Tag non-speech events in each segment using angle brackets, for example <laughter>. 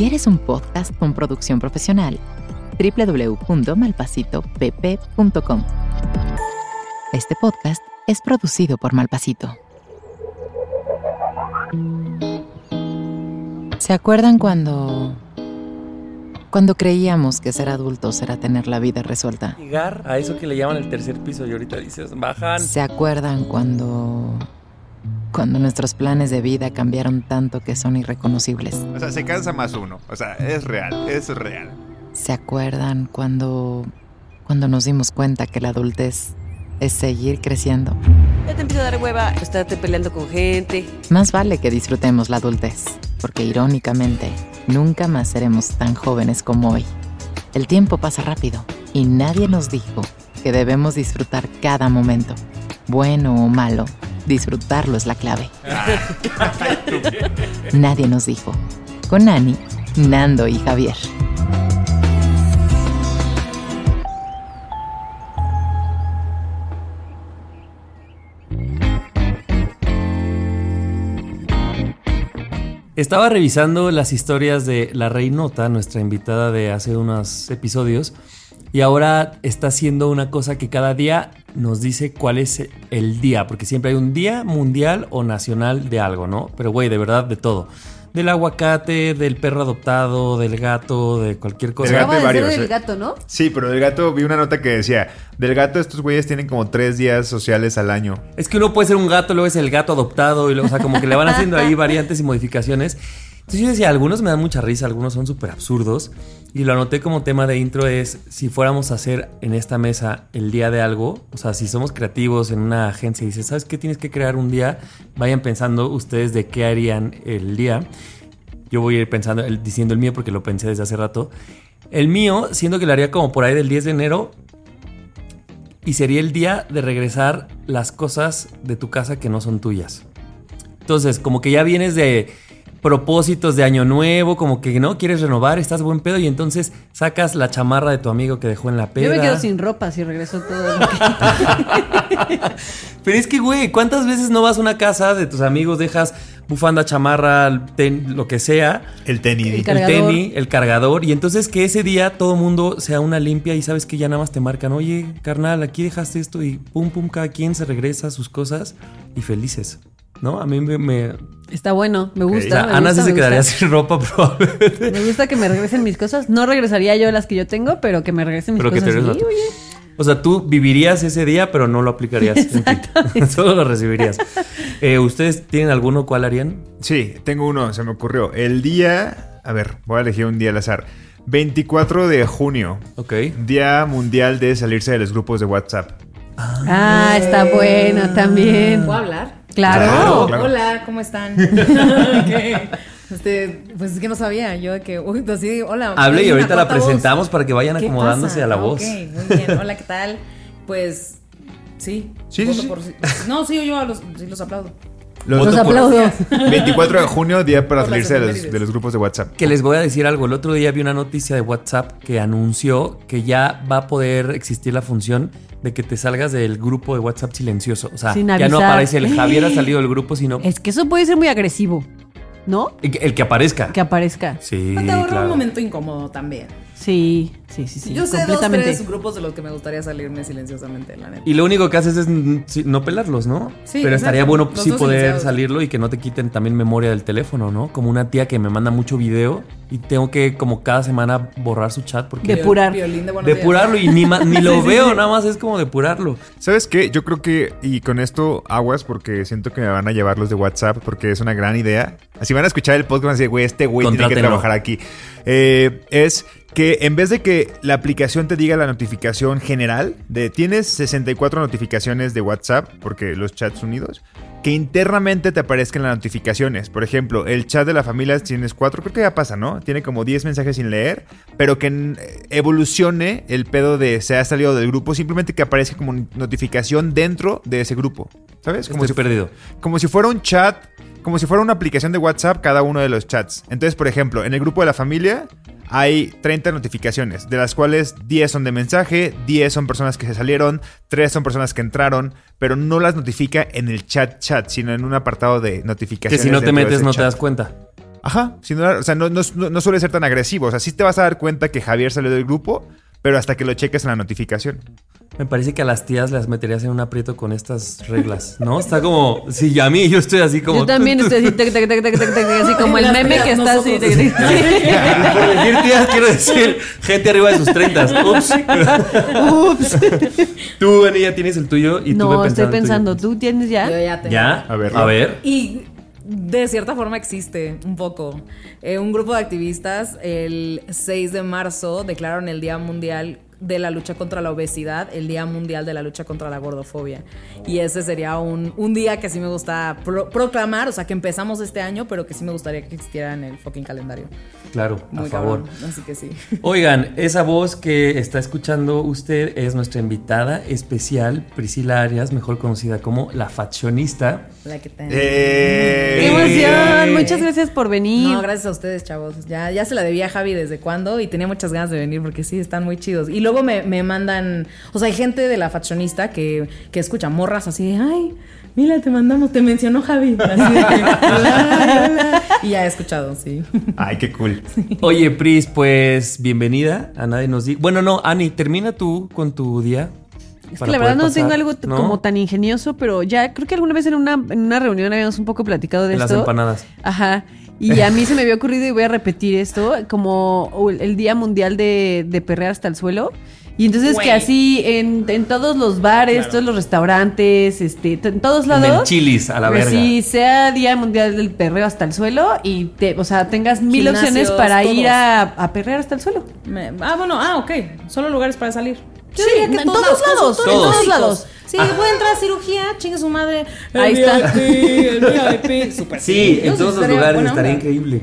¿Quieres un podcast con producción profesional? www.malpasitopp.com. Este podcast es producido por Malpasito. ¿Se acuerdan cuando cuando creíamos que ser adultos era tener la vida resuelta? Llegar a eso que le llaman el tercer piso y ahorita dices, bajan. ¿Se acuerdan cuando cuando nuestros planes de vida cambiaron tanto que son irreconocibles? O sea, se cansa más uno. O sea, es real, es real. ¿Se acuerdan cuando cuando nos dimos cuenta que la adultez es seguir creciendo? Ya te empieza a dar hueva estarte peleando con gente. Más vale que disfrutemos la adultez, porque irónicamente, nunca más seremos tan jóvenes como hoy. El tiempo pasa rápido y nadie nos dijo que debemos disfrutar cada momento, bueno o malo. Disfrutarlo es la clave. <laughs> Nadie nos dijo. Con Ani, Nando y Javier. Estaba revisando las historias de la Reinota, nuestra invitada de hace unos episodios, y ahora está haciendo una cosa que cada día nos dice cuál es el día, porque siempre hay un día mundial o nacional de algo, ¿no? Pero güey, de verdad, de todo. Del aguacate, del perro adoptado, del gato, de cualquier cosa. Del gato de varios, del eh. gato, ¿no? Sí, pero del gato vi una nota que decía, del gato estos güeyes tienen como tres días sociales al año. Es que uno puede ser un gato, luego es el gato adoptado, y luego, o sea, como que le van haciendo ahí <laughs> variantes y modificaciones. Entonces yo decía, algunos me dan mucha risa, algunos son súper absurdos. Y lo anoté como tema de intro es, si fuéramos a hacer en esta mesa el día de algo, o sea, si somos creativos en una agencia y dices, ¿sabes qué tienes que crear un día? Vayan pensando ustedes de qué harían el día. Yo voy a ir pensando, diciendo el mío porque lo pensé desde hace rato. El mío, siendo que lo haría como por ahí del 10 de enero, y sería el día de regresar las cosas de tu casa que no son tuyas. Entonces, como que ya vienes de propósitos de año nuevo, como que no quieres renovar, estás buen pedo y entonces sacas la chamarra de tu amigo que dejó en la peda. Yo me quedo sin ropa si regreso todo lo que... <laughs> Pero es que, güey, ¿cuántas veces no vas a una casa de tus amigos, dejas bufanda, chamarra, ten- lo que sea, El tenis. El el cargador. tenis, el cargador, y entonces que ese día todo mundo sea una limpia y sabes que ya nada más te marcan, oye, carnal, aquí dejaste esto y pum, pum, cada quien se regresa a sus cosas y felices. ¿No? A mí me. me- Está bueno, me gusta. me Ana gusta, sí se quedaría gusta. sin ropa <laughs> probablemente. Me gusta que me regresen mis cosas. No regresaría yo las que yo tengo, pero que me regresen mis Pero que te cosas. Sí, oye. O sea, tú vivirías ese día, pero no lo aplicarías. <laughs> en ti. <laughs> Solo lo recibirías. Eh, ¿Ustedes tienen alguno cuál harían? Sí, tengo uno, se me ocurrió. El día, a ver, voy a elegir un día al azar. 24 de junio, Ok. Día Mundial de salirse de los grupos de WhatsApp. Ah, está bueno también. ¿Puedo hablar? Claro. Claro, claro. Hola, ¿cómo están? <laughs> <laughs> Ok. Este, pues es que no sabía. Yo de que, uy, pues así, hola. Hable y ahorita la voz. presentamos para que vayan ¿Qué acomodándose pasa? a la Ah, voz. Ok, muy bien. Hola, ¿qué tal? Pues, sí. Sí, sí, Voto sí. por- No, sí, yo los, sí los aplaudo. Los, Los aplaudo. <laughs> 24 de junio, día para Por salirse de los, efemérides. de los grupos de WhatsApp. Que les voy a decir algo. El otro día vi una noticia de WhatsApp que anunció que ya va a poder existir la función de que te salgas del grupo de WhatsApp silencioso. O sea, Sin ya no aparece el Javier ha salido del grupo, sino Es que eso puede ser muy agresivo, ¿no? el que- el que aparezca. Que aparezca. Sí, Te ahorra claro. un momento incómodo también. Sí, sí, sí, sí. yo sé dos, completamente. tres grupos de los que me gustaría salirme silenciosamente, la neta. Y lo único que haces es sí, no pelarlos, ¿no? Sí, Pero estaría bueno Los sí dos poder salirlo y que no te quiten también memoria del teléfono, ¿no? Como una tía que me manda mucho video y tengo que como cada semana borrar su chat porque Depurar. De días. depurarlo y ni, <laughs> ni lo veo, nada más es como depurarlo. ¿Sabes qué? Yo creo que, y con esto aguas, porque siento que me van a llevar los de WhatsApp, porque es una gran idea. Así van a escuchar el podcast, van a decir, güey, este güey tiene que trabajar aquí. Eh, es que en vez de que la aplicación te diga la notificación general de tienes 64 notificaciones de WhatsApp, porque los chats unidos, que internamente te aparezcan las notificaciones. Por ejemplo, el chat de la familia tienes cuatro, creo que ya pasa, ¿no? Tiene como 10 mensajes sin leer, pero que eh, evolucione el pedo de se ha salido del grupo, simplemente que aparezca como notificación dentro de ese grupo. ¿Sabes? Como Estoy si, perdido. como si fuera un chat, como si fuera una aplicación de WhatsApp cada uno de los chats. Entonces, por ejemplo, en el grupo de la familia hay 30 notificaciones, de las cuales 10 son de mensaje, 10 son personas que se salieron, 3 son personas que entraron, pero no las notifica en el chat chat, sino en un apartado de Que notificaciones. si no te metes no te das cuenta. Ajá, si no, o sea, no, no, no suele ser tan agresivo. O sea, sí te vas a dar cuenta que Javier salió del grupo, pero hasta que lo cheques en la notificación. Me parece que a las tías las meterías en un aprieto con estas reglas, ¿no? Está como, sí, a mí yo estoy así como... Yo también estoy así, así como el meme que está así. <laughs> Por decir tías, quiero decir gente arriba de sus 30. Ups. Ups. Tú, Ani, ya tienes el tuyo y tú No, estoy pensando, ¿tú tienes Yo ya? ya tengo. ¿Ya? A ver. A ver. Y de cierta forma existe un poco. Eh, un grupo de activistas el 6 de marzo declararon el Día Mundial de la lucha contra la obesidad, el Día Mundial de la lucha contra la gordofobia. Y ese sería un, un día que sí me gusta pro- proclamar, o sea, que empezamos este año, pero que sí me gustaría que existiera en el fucking calendario. Claro, Muy a favor. cabrón. Así que sí. <laughs> Oigan, esa voz que está escuchando usted es nuestra invitada especial, Priscila Arias, mejor conocida como la faccionista. La que te- ¡Eh! ¡Qué emoción! Muchas gracias por venir. No, gracias a ustedes, chavos. Ya, ya se la debía a Javi desde cuándo y tenía muchas ganas de venir porque sí, están muy chidos. Y luego me, me mandan, o sea, hay gente de la faccionista que, que escucha morras así de, ay, mira, te mandamos, te mencionó Javi. <laughs> Así de que. Y ya he escuchado, sí. Ay, qué cool. <laughs> Oye, Pris, pues bienvenida. A nadie nos di. Bueno, no, Ani, termina tú con tu día. Es que la verdad no tengo algo como tan ingenioso, pero ya creo que alguna vez en una, en una reunión habíamos un poco platicado de En las esto. empanadas. Ajá. Y a mí se me había ocurrido y voy a repetir esto, como el Día Mundial de, de Perrear hasta el suelo. Y entonces que así en, en todos los bares, todos los restaurantes, este, en todos En el lados. chilis, a la pues verga. sí, sea Día Mundial del Perreo hasta el suelo y te, o sea, tengas mil Gimnasios, opciones para ir todos. a, a perrear hasta el suelo. Me- ah, bueno, ah, ok. Solo lugares para salir. Yo Sí, diría en todos lados, en todos médicos. lados. Sí, voy a entrar a cirugía, chingue su madre. El Ahí está. VIP, el VIP. <laughs> Súper Sí, en todos los lugares estaría onda. increíble.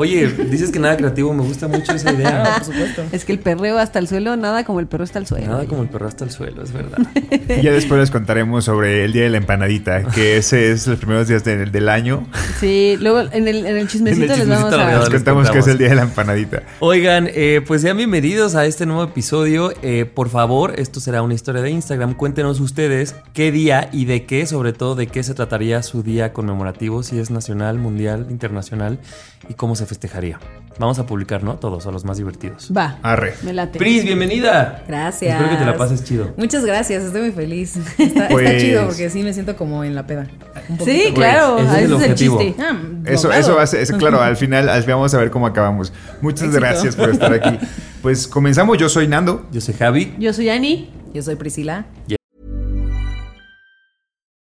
Oye, dices que nada creativo, me gusta mucho esa Ah, idea. por supuesto. Es que el perreo hasta el suelo, nada como el perro hasta el suelo. Nada como el perro hasta el suelo, es verdad. <laughs> Y ya después les contaremos sobre el día de la empanadita, que ese es los primeros días del, del año. Sí, luego en el, en el chismecito En el les vamos chismecito a... verdad. Les les contamos que es el día de la empanadita. Oigan, eh, pues sean bienvenidos a este nuevo episodio. Eh, por favor, esto será una historia de Instagram. Cuéntenos ustedes qué día y de qué, sobre todo de qué se trataría su día conmemorativo, si es nacional, mundial, internacional y cómo se festejaría. Vamos a publicar, ¿no? Todos, a los más divertidos. Va, Arre. me late. Pris, bienvenida. Gracias. Espero que te la pases chido. Muchas gracias, estoy muy feliz. <laughs> Está, está Pues- chido porque sí me siento como en la peda. Un. Sí, claro, ese es ese el es el objetivo. chiste. Ah, Eso, eso va a ser, es- claro, al <laughs> final al- vamos a ver cómo acabamos. Muchas Éxito. gracias por estar aquí. <laughs> Pues comenzamos, yo soy Nando. Yo soy Javi. Yo soy Ani. Yo soy Priscila.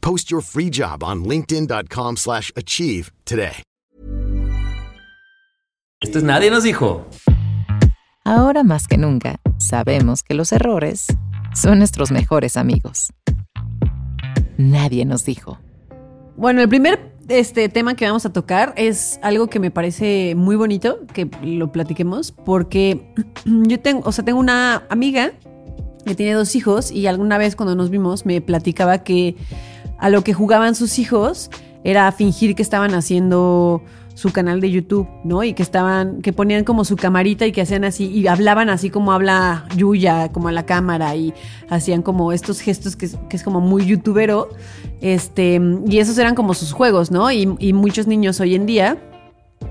Post your free job on linkedin.com/achieve slash achieve today. Esto es Nadie nos dijo. Ahora más que nunca, sabemos que los errores son nuestros mejores amigos. Nadie nos dijo. Bueno, el primer este tema que vamos a tocar es algo que me parece muy bonito que lo platiquemos porque <clears throat> yo tengo, o sea, tengo una amiga que tiene dos hijos y alguna vez cuando nos vimos me platicaba que a lo que jugaban sus hijos era fingir que estaban haciendo su canal de YouTube, ¿no? Y que estaban, que ponían como su camarita y que hacían así, y hablaban así como habla Yuya, como a la cámara, y hacían como estos gestos que es, que es como muy youtubero, este, y esos eran como sus juegos, ¿no? Y, y muchos niños hoy en día,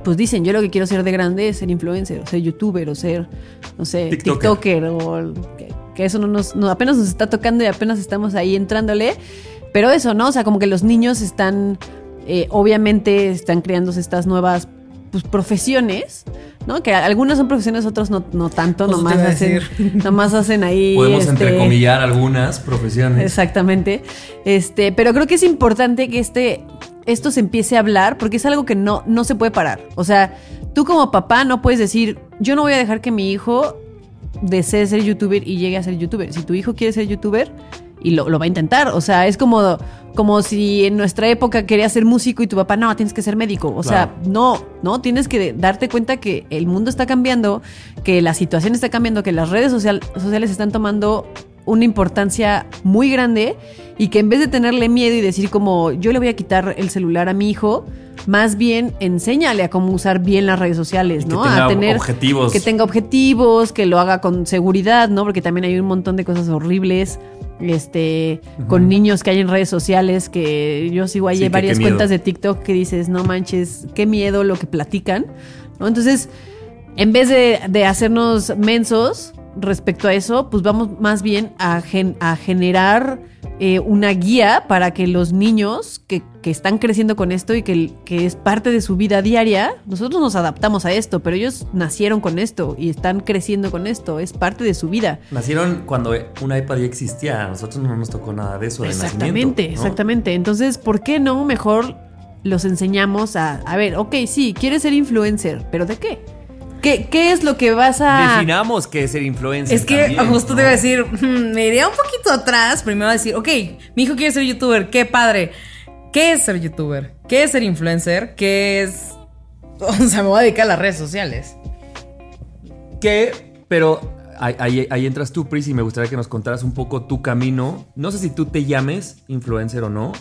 pues dicen, yo lo que quiero ser de grande es ser influencer, o ser youtuber, o ser, no sé, TikToker. TikToker, o que, que eso no nos, no, apenas nos está tocando y apenas estamos ahí entrándole, pero eso, ¿no? O sea, como que los niños están, eh, obviamente, están creándose estas nuevas pues, profesiones, ¿no? Que algunas son profesiones, otros no, no tanto, Justo nomás hacen, <laughs> nomás hacen ahí. Podemos este, entrecomillar algunas profesiones. Exactamente. Este, pero creo que es importante que este, esto se empiece a hablar porque es algo que no, no se puede parar. O sea, tú como papá no puedes decir, yo no voy a dejar que mi hijo desee ser youtuber y llegue a ser youtuber. Si tu hijo quiere ser youtuber, y lo, lo va a intentar. O sea, es como, como si en nuestra época querías ser músico y tu papá, no, tienes que ser médico. O sea, no, no, tienes que darte cuenta que el mundo está cambiando, que la situación está cambiando, que las redes social- sociales están tomando una importancia muy grande y que en vez de tenerle miedo y decir como yo le voy a quitar el celular a mi hijo, más bien enséñale a cómo usar bien las redes sociales, que ¿no? tenga a tener objetivos. que tenga objetivos, que lo haga con seguridad, ¿no? Porque también hay un montón de cosas horribles. Este, con niños que hay en redes sociales, que yo sigo ahí Sí, que varias cuentas de TikTok que dices, no manches, qué miedo lo que platican, ¿no? Entonces, en vez de, de hacernos mensos respecto a eso, pues vamos más bien a, gen- a generar eh, una guía para que los niños que, que están creciendo con esto y que, que es parte de su vida diaria, nosotros nos adaptamos a esto, pero ellos nacieron con esto y están creciendo con esto, es parte de su vida. Nacieron cuando un iPad ya existía. A nosotros no nos tocó nada de eso de Exactamente, nacimiento. ¿no? exactamente. Entonces, ¿por qué no mejor los enseñamos a, a ver, ok, sí, quieres ser influencer, pero ¿de qué? ¿Qué, qué es lo que vas a... Definamos qué es ser influencer. Es que también, justo ¿no? te iba a decir, mm, me iría un poquito atrás. Primero a decir, ok, mi hijo quiere ser youtuber, qué padre. ¿Qué es ser youtuber? ¿Qué es ser influencer? ¿Qué es.? <laughs> O sea, me voy a dedicar a las redes sociales. Que, pero ahí, ahí- ahí entras tú, Pris, y me gustaría que nos contaras un poco tu camino. No sé si tú te llames influencer o no,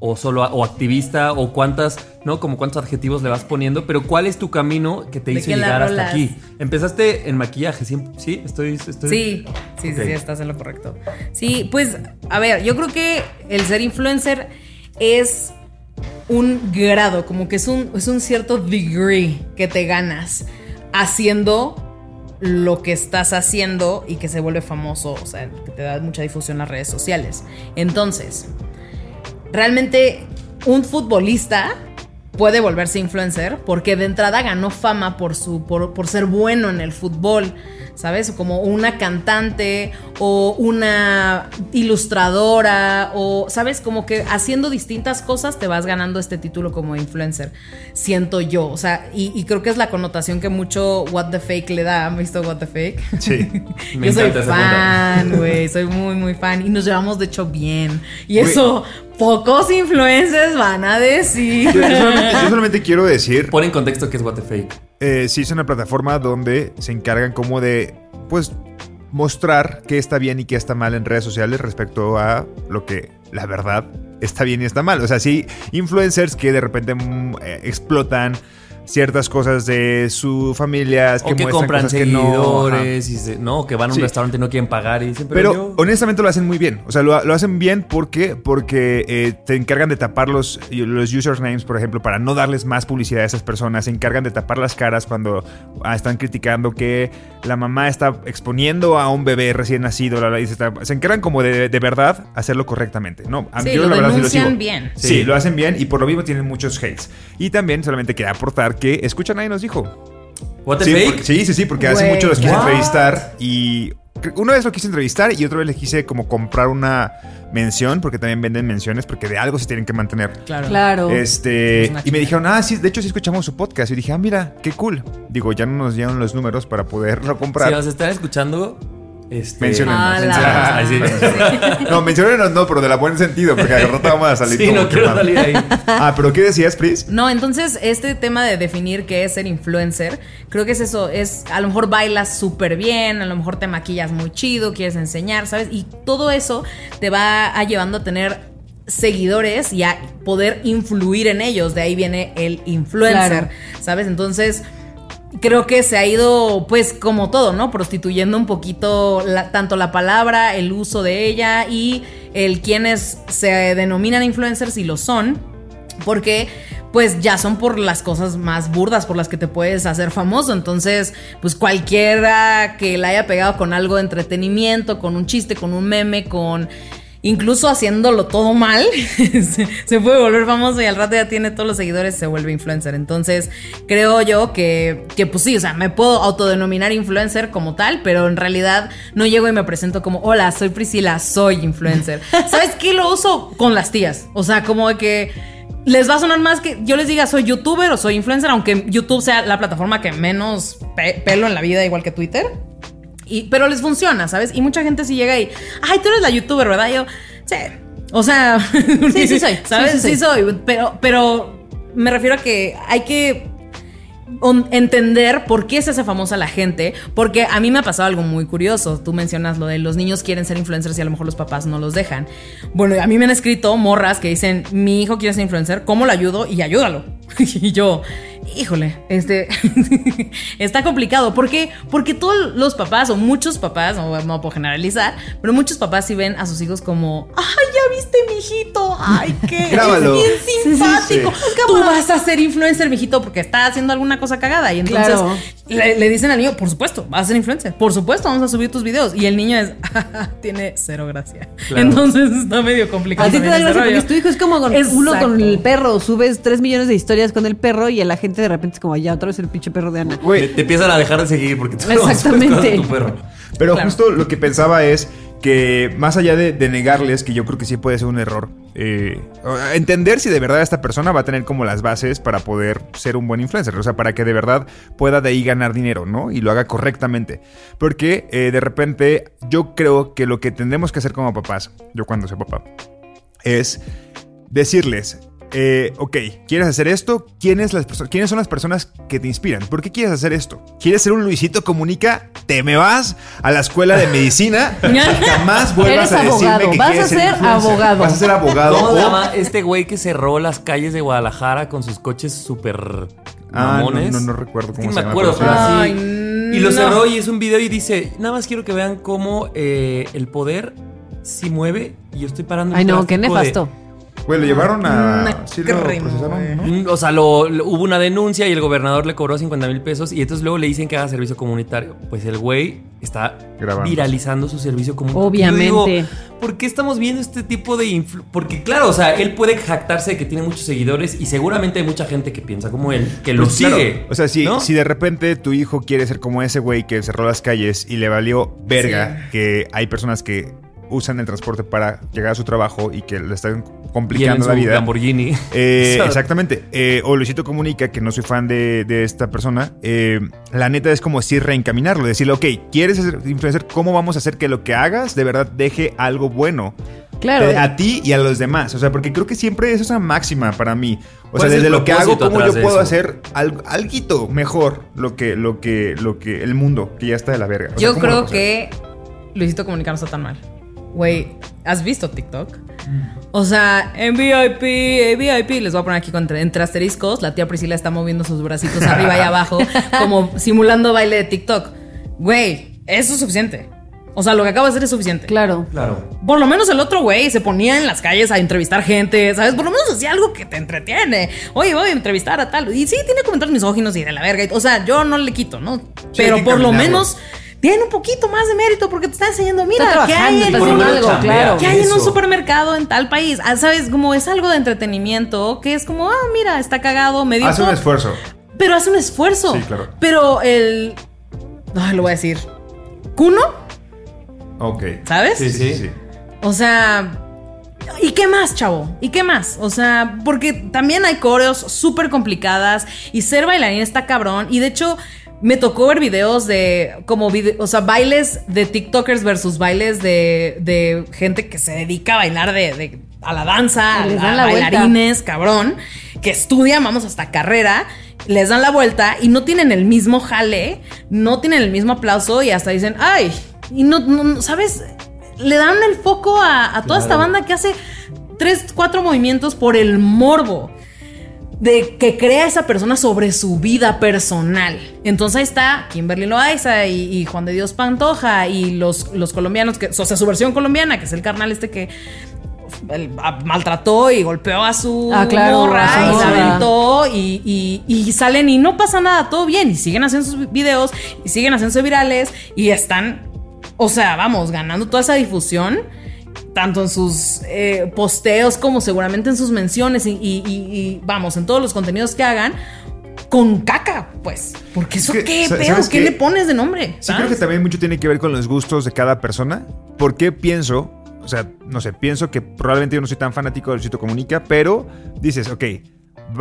o solo o activista, o cuántas, ¿no? Como cuántos adjetivos le vas poniendo, pero ¿cuál es tu camino que te ¿De hizo llegar hasta aquí? Empezaste en maquillaje, ¿sí? ¿Sí? Estoy, estoy... Sí, sí, sí, sí, estás en lo correcto. Sí, pues, a ver, yo creo que el ser influencer es un grado, como que es un, es un cierto degree que te ganas haciendo lo que estás haciendo y que se vuelve famoso, o sea, que te da mucha difusión en las redes sociales. Entonces, realmente un futbolista puede volverse influencer porque de entrada ganó fama por su por, por ser bueno en el fútbol, ¿sabes? Como una cantante o una ilustradora o sabes como que haciendo distintas cosas te vas ganando este título como influencer. Siento yo, o sea, y, y creo que es la connotación que mucho What the Fake le da. ¿Han visto What the Fake? Sí. <laughs> Me yo soy fan, <laughs> güey, soy muy muy fan y nos llevamos de hecho bien. Y eso pocos influencers van a decir. Yo, yo solamente, yo solamente quiero decir, Pon en contexto qué es What the Fake. eh, sí es una plataforma donde se encargan como de, pues, mostrar qué está bien y qué está mal en redes sociales respecto a lo que la verdad está bien y está mal. O sea, sí, influencers que de repente mm, eh, explotan ciertas cosas de su familia, que, o que compran cosas que no, seguidores, y se- no, que van a un Sí. restaurante y no quieren pagar y dicen, Pero, pero, yo- honestamente lo hacen muy bien. O sea, lo, lo hacen bien porque, porque eh, te encargan de tapar los, los usernames, por ejemplo, para no darles más publicidad a esas personas. Se encargan de tapar las caras cuando ah, están criticando que la mamá está exponiendo a un bebé recién nacido. la- la- y se, está- se encargan como de, de verdad hacerlo correctamente. No, a- Sí, yo lo la verdad sí denuncian sigo. bien. Sí, Sí. lo hacen bien y por lo mismo tienen muchos hates. Y también solamente quería aportar que escucha nadie nos dijo. What the Sí, Fake. sí, sí, sí, porque hace mucho los quise what? entrevistar y una vez lo quise entrevistar y otra vez le quise como comprar una mención porque también venden menciones porque de algo se tienen que mantener. Claro. Claro. Este, Es y me dijeron, ah, sí, de hecho sí escuchamos su podcast. Y dije, ah, mira, qué cool. Digo, ya no nos dieron los números para poderlo comprar. Si nos están escuchando, este, Menciónenos. Ah, la- menciónenos. Sí. No, menciónenos no, pero de la buen sentido, porque al rato vamos a salir Sí, como no quiero salir ahí. <laughs> Ah, pero ¿qué decías, Pris? No, entonces este tema de definir qué es ser influencer, creo que es eso, es a lo mejor bailas súper bien, a lo mejor te maquillas muy chido, quieres enseñar, ¿sabes? Y todo eso te va a llevando a tener seguidores y a poder influir en ellos, de ahí viene el influencer, Claro. ¿sabes? Entonces creo que se ha ido, pues, como todo, ¿no? Prostituyendo un poquito tanto la palabra, el uso de ella y el quienes se denominan influencers y lo son, porque pues ya son por las cosas más burdas por las que te puedes hacer famoso. Entonces, pues cualquiera que la haya pegado con algo de entretenimiento, con un chiste, con un meme, con incluso haciéndolo todo mal, <laughs> se, puede volver famoso y al rato ya tiene todos los seguidores, se vuelve influencer. Entonces, creo yo que, que pues sí, o sea, me puedo autodenominar influencer como tal, pero en realidad no llego y me presento como, hola, soy Priscila, soy influencer. <laughs> ¿Sabes qué? Lo uso con las tías. O sea, como de que les va a sonar más que yo les diga soy youtuber o soy influencer, aunque YouTube sea la plataforma que menos pe- pelo en la vida, igual que Twitter. Y, pero les funciona, ¿sabes? Y mucha gente sí llega y, ay, tú eres la youtuber, ¿verdad? Y yo, sí. O sea, <laughs> Sí, sí soy. ¿Sabes? Sí, sí Sí, soy. Pero, pero me refiero a que hay que entender por qué se hace famosa la gente, porque a mí me ha pasado algo muy curioso. Tú mencionas lo de los niños quieren ser influencers y a lo mejor los papás no los dejan. Bueno, a mí me han escrito morras que dicen, mi hijo quiere ser influencer, ¿cómo lo ayudo? Y ayúdalo. <laughs> y yo, híjole, este <laughs> está complicado. ¿Por qué? Porque todos los papás, o muchos papás, no, no puedo generalizar, pero muchos papás sí ven a sus hijos como, ay, ya viste mi hijito, ay, qué Grábalo. es bien Sí, sí, simpático. sí. Tú vas a ser influencer, mijito, porque está haciendo alguna cosa cagada. Y entonces Claro. le, le dicen al niño, por supuesto, vas a ser influencer. Por supuesto, vamos a subir tus videos. Y el niño es, <laughs> tiene cero gracia. Claro. Entonces está medio complicado. A ti te da gracia porque tu hijo, es como con uno con el perro. Subes 3 millones de historias con el perro y a la gente de repente es como, ya otra vez el pinche perro de Ana. Te, Güey, te empiezan a dejar de seguir porque tú no Exactamente. de tu perro. Pero Claro. justo lo que pensaba es que más allá de, de negarles, que yo creo que sí puede ser un error, eh, entender si de verdad esta persona va a tener como las bases para poder ser un buen influencer, o sea, para que de verdad pueda de ahí ganar dinero, ¿no? Y lo haga correctamente. Porque eh, de repente yo creo que lo que tendremos que hacer como papás, yo cuando sea papá, es decirles, eh, ok, ¿quieres hacer esto? ¿Quiénes, las perso- ¿Quiénes son las personas que te inspiran? ¿Por qué quieres hacer esto? ¿Quieres ser un Luisito Comunica? Te me vas a la escuela de medicina <laughs> y jamás vuelvas Eres a decirme abogado, que vas quieres a ser influencer. abogado. Vas a ser abogado. ¿Cómo se o- llama este güey que cerró las calles de Guadalajara con sus coches súper Ah, no, mamones? no, no recuerdo Es que cómo se me llama, acuerdo, pero pero sí. así. Ay, Y lo no. cerró y es un video y dice, nada más quiero que vean cómo eh, el poder sí mueve y yo estoy parando Ay, no, qué de- nefasto. Güey, lo llevaron a... Una Sí lo procesaron, ¿no? Mm, O sea, lo, lo- hubo una denuncia y el gobernador le cobró 50 mil pesos y entonces luego le dicen que haga servicio comunitario. Pues el güey está Grabando. viralizando su servicio comunitario. Obviamente. Yo digo, ¿Por qué estamos viendo este tipo de influ- Porque claro, o sea, él puede jactarse de que tiene muchos seguidores y seguramente hay mucha gente que piensa como él, que lo Pues claro, sigue. O sea, si, ¿no? si de repente tu hijo quiere ser como ese güey que cerró las calles y le valió verga que hay personas que usan el transporte para llegar a su trabajo y que le están Y él en complicando la vida. Lamborghini. Eh, <laughs> exactamente. Eh, o Luisito Comunica, que no soy fan de, de esta persona. eh, la neta es como si reencaminarlo. Decirle, ok, ¿quieres ser influencer? ¿Cómo vamos a hacer que lo que hagas de verdad deje algo bueno? Claro. A ti y a los demás. O sea, porque creo que siempre eso es una máxima para mí. O sea, ¿Cuál es el desde lo que hago, cómo yo puedo hacer algo, alguito mejor lo que, lo que, lo que el mundo, que ya está de la verga. O Yo ¿cómo lo creo que Luisito Comunica no está tan mal. Güey, ¿has visto TikTok? O sea, en VIP, en VIP, les voy a poner aquí con, entre asteriscos, la tía Priscila está moviendo sus bracitos arriba y abajo, <laughs> como simulando baile de TikTok. Güey, eso es suficiente. O sea, lo que acabo de hacer es suficiente. Claro. Claro. Por lo menos el otro güey se ponía en las calles a entrevistar gente, ¿sabes? Por lo menos hacía algo que te entretiene. Oye, voy a entrevistar a tal. Y sí, tiene comentarios misóginos y de la verga. O sea, yo no le quito, ¿no? Pero por lo menos tiene un poquito más de mérito porque te está enseñando, mira, Está ¿qué hay en menos algo, claro. ¿Qué hay en un supermercado en tal país? Ah, ¿Sabes? Como es algo de entretenimiento que es como, ah, mira, está cagado, medio. Hace un esfuerzo. Pero hace un esfuerzo. Sí, claro. Pero el. Ay, lo voy a decir. Kuno, Ok. ¿sabes? Sí, sí. O sea, ¿y qué más, chavo? ¿Y qué más? O sea, porque también hay coreos súper complicadas y ser bailarín está cabrón. Y de hecho, me tocó ver videos de como vide- o sea, bailes de TikTokers versus bailes de, de gente que se dedica a bailar de, de- a la danza, a, vuelta. bailarines, cabrón, que estudian, vamos, hasta carrera. Les dan la vuelta y no tienen el mismo jale, no tienen el mismo aplauso y hasta dicen, ay, y no, no- no- ¿sabes? Le dan el foco a, a toda esta banda que hace tres, cuatro movimientos por el morbo de que crea esa persona sobre su vida personal. Entonces ahí está Kimberly Loaiza y, y Juan de Dios Pantoja y los, los colombianos, que, o sea, su versión colombiana, que es el carnal este que maltrató y golpeó a su Ah, claro, morra a su y la aventó y, y- y salen y no pasa nada, todo bien y siguen haciendo sus videos y siguen haciéndose virales y están, o sea, vamos, ganando toda esa difusión tanto en sus eh, posteos como seguramente en sus menciones y, y- y- y, vamos, en todos los contenidos que hagan con caca, pues. Porque eso que, qué pedo, ¿sabes ¿qué qué? le pones de nombre? Sí, creo que también mucho tiene que ver con los gustos de cada persona. Porque pienso, o sea, no sé, pienso que probablemente yo no soy tan fanático de Luisito Comunica, pero dices, ok,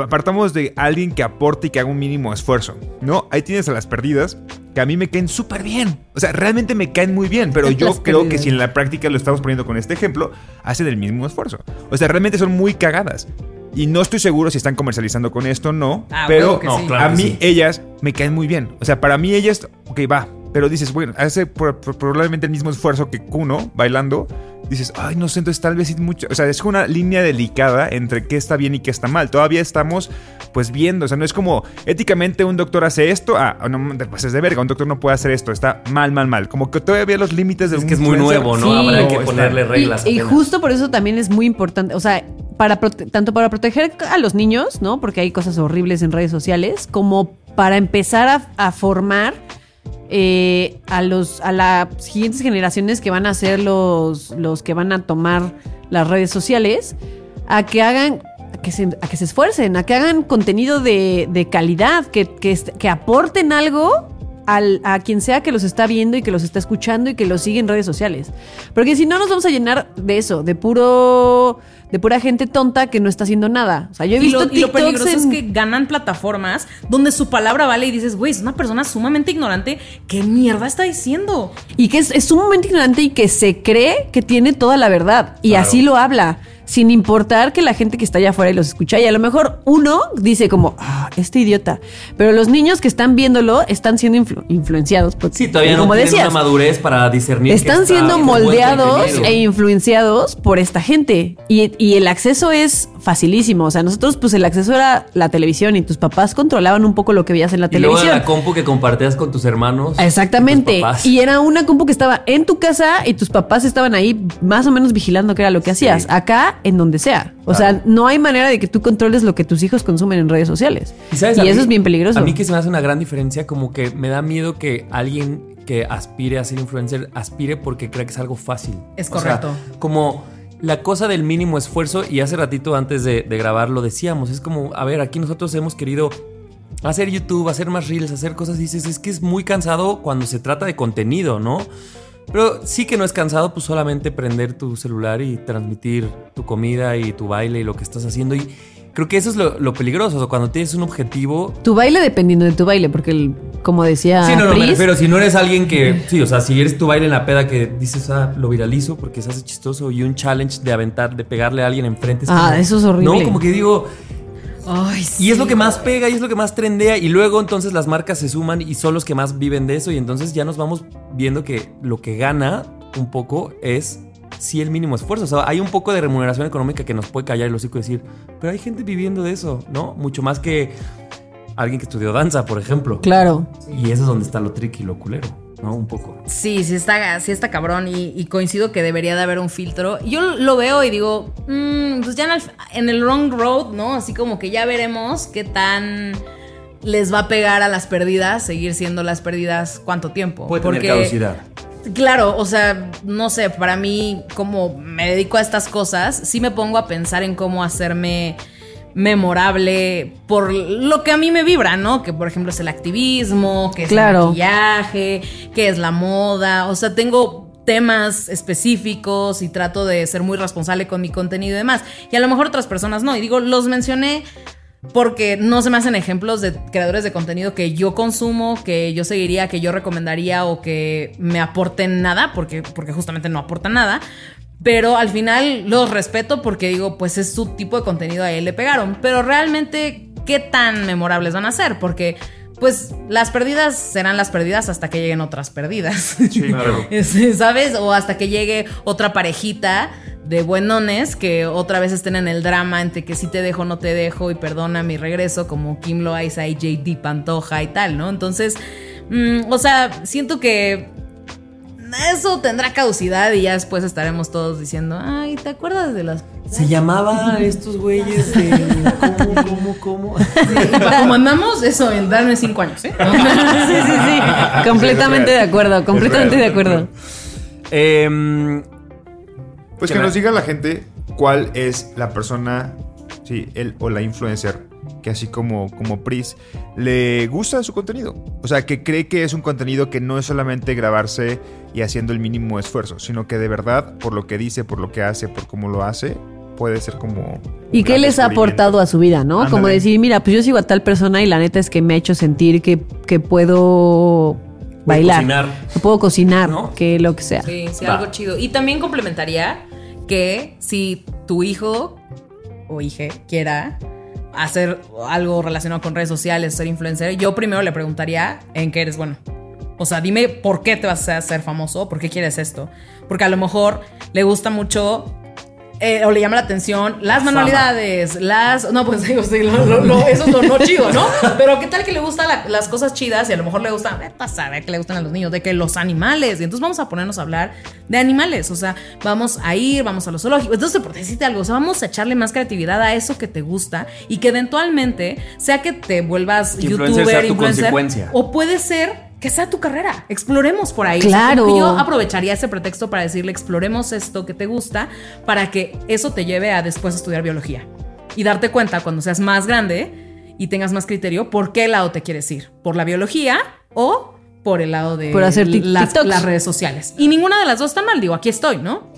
partamos de alguien que aporte y que haga un mínimo esfuerzo, ¿no? Ahí tienes a las perdidas, que a mí me caen súper bien. O sea, realmente me caen muy bien, pero yo Las creo que si en la práctica lo estamos poniendo con este ejemplo, hacen el mismo esfuerzo. O sea, realmente son muy cagadas. Y no estoy seguro si están comercializando con esto o no, Ah, pero sí. No, claro a mí sí. ellas me caen muy bien. O sea, para mí ellas, ok, va. Pero dices, bueno, hace por- por- probablemente el mismo esfuerzo que Kuno bailando. Dices, ay, no sé, entonces tal vez es mucho. O sea, es una línea delicada entre qué está bien y qué está mal. Todavía estamos, pues, viendo. O sea, no es como éticamente un doctor hace esto. Ah, no, te pases de verga. Un doctor no puede hacer esto. Está mal, mal, mal. Como que todavía los límites de Es que es muy nuevo, ¿no? Sí. Habrá que ponerle reglas. Y, justo por eso también es muy importante, o sea, para tanto para proteger a los niños, ¿no? Porque hay cosas horribles en redes sociales, como para empezar a, a formar eh, a los a las siguientes generaciones que van a ser los, los que van a tomar las redes sociales, a que hagan que se, a que se esfuercen, a que hagan contenido de, de calidad, que, que aporten algo al- a quien sea que los está viendo y que los está escuchando y que los sigue en redes sociales. Porque si no nos vamos a llenar de eso, de puro de pura gente tonta que no está haciendo nada. O sea, yo he Y visto lo, y lo peligroso es que ganan plataformas donde su palabra vale y dices, güey, es una persona sumamente ignorante. ¿Qué mierda está diciendo? Y que es, es sumamente ignorante y que se cree que tiene toda la verdad. Y Claro. así lo habla, sin importar que la gente que está allá afuera y los escucha. Y a lo mejor uno dice como, ah, este idiota. Pero los niños que están viéndolo están siendo influ- influenciados. Porque, Sí, todavía no como tienen decías, una madurez para discernir. están está- siendo moldeados e influenciados por esta gente. Y, y el acceso es facilísimo. O sea, nosotros, pues el acceso era la televisión y tus papás controlaban un poco lo que veías en la Y luego televisión. la compu que compartías con tus hermanos. Exactamente. y tus papás. Y era una compu que estaba en tu casa y tus papás estaban ahí más o menos vigilando qué era lo que hacías. Acá, en donde sea. O sea, no hay manera de que tú controles lo que tus hijos consumen en redes sociales. Y, sabes, a eso mí- es bien peligroso. A mí que se me hace una gran diferencia, como que me da miedo que alguien que aspire a ser influencer aspire porque cree que es algo fácil. Es O sea, correcto. como la cosa del mínimo esfuerzo, y hace ratito antes de, de grabar lo decíamos, es como, a ver, aquí nosotros hemos querido hacer YouTube, hacer más reels, hacer cosas, dices, es que es muy cansado cuando se trata de contenido, ¿no? Pero sí que no es cansado, pues solamente prender tu celular y transmitir tu comida y tu baile y lo que estás haciendo. Y creo que eso es lo, lo peligroso. O sea, cuando tienes un objetivo. Tu baile dependiendo de tu baile, porque el- como decía Sí, no, no, me Pris, refiero. Si no eres alguien que. Sí, o sea, si eres tu baile en la peda que dices, ah, lo viralizo porque se hace chistoso y un challenge de aventar, de pegarle a alguien enfrente. Ah, eso es horrible. No, como que digo. Ay, Y es lo que más pega y es lo que más trendea. Y luego entonces las marcas se suman y son los que más viven de eso. Y entonces ya nos vamos viendo que lo que gana un poco es sí el mínimo esfuerzo. O sea, hay un poco de remuneración económica que nos puede callar el hocico y decir, pero hay gente viviendo de eso, ¿no? Mucho más que alguien que estudió danza, por ejemplo. Claro. Y eso es donde está lo tricky y lo culero, ¿no? Un poco. Sí, sí está, sí está cabrón y, y coincido que debería de haber un filtro. Yo lo veo y digo, mm, pues ya en el, en el wrong road, ¿no? Así como que ya veremos qué tan les va a pegar a las perdidas, seguir siendo las perdidas cuánto tiempo. Puede tener Porque- caducidad. Claro, o sea, no sé, para mí, como me dedico a estas cosas, sí me pongo a pensar en cómo hacerme memorable por lo que a mí me vibra, ¿no? Que por ejemplo es el activismo, que es Claro. el maquillaje, que es la moda, o sea, tengo temas específicos y trato de ser muy responsable con mi contenido y demás. Y a lo mejor otras personas no, y digo, los mencioné porque no se me hacen ejemplos de creadores de contenido que yo consumo, que yo seguiría, que yo recomendaría o que me aporten nada, porque, porque justamente no aportan nada. Pero al final los respeto porque digo, pues es su tipo de contenido, a él le pegaron. Pero realmente, ¿qué tan memorables van a ser? Porque, pues, las perdidas serán las perdidas hasta que lleguen otras perdidas. <laughs> claro. Sí, ¿Sabes? O hasta que llegue otra parejita de buenones que otra vez estén en el drama entre que sí te dejo, no te dejo y perdona mi regreso, como Kim Loaiza y JD Pantoja y tal, ¿no? Entonces, mm, o sea, siento que eso tendrá caducidad y ya después estaremos todos diciendo, ay, ¿te acuerdas de las... Se llamaba estos güeyes de. ¿Cómo, cómo, cómo? <laughs> Como andamos, eso en darme cinco años, ¿eh? sí, sí, sí. <laughs> Completamente de acuerdo, completamente de acuerdo. Em, Pues ¿Qué que nos diga la gente cuál es la persona, sí, él o la influencer, que así como, como Pris, le gusta su contenido. O sea, que cree que es un contenido que no es solamente grabarse y haciendo el mínimo esfuerzo, sino que de verdad, por lo que dice, por lo que hace, por cómo lo hace, puede ser como... ¿Y qué les ha aportado a su vida, no? Como decir, mira, pues yo sigo a tal persona y la neta es que me ha hecho sentir que, que puedo bailar, cocinar. que puedo cocinar, ¿No? que lo que sea. Sí, sí, Va. algo chido. Y también complementaría que si tu hijo o hija quiera hacer algo relacionado con redes sociales, ser influencer, yo primero le preguntaría en qué eres bueno. O sea, dime por qué te vas a hacer famoso, por qué quieres esto. Porque a lo mejor le gusta mucho eh, o le llama la atención las manualidades, las. No, pues <laughs> digo, sí, lo- lo- lo- eso es lo no chido, ¿no? <laughs> Pero qué tal que le gustan la- las cosas chidas y a lo mejor le gustan, vete a saber que le gustan a los niños, de que los animales. Y entonces vamos a ponernos a hablar de animales. O sea, vamos a ir, vamos a los zoológicos. Entonces, por decirte algo, o sea, vamos a echarle más creatividad a eso que te gusta y que eventualmente sea que te vuelvas influencer youtuber, influencer, o puede ser que sea tu carrera. Exploremos por ahí. O sea, Claro. yo aprovecharía ese pretexto para decirle, exploremos esto que te gusta, para que eso te lleve a después estudiar biología. Y darte cuenta cuando seas más grande y tengas más criterio, por qué lado te quieres ir. ¿Por la biología o por el lado de Por hacer tic- las, las redes sociales? Y ninguna de las dos está mal. Digo, aquí estoy, ¿no?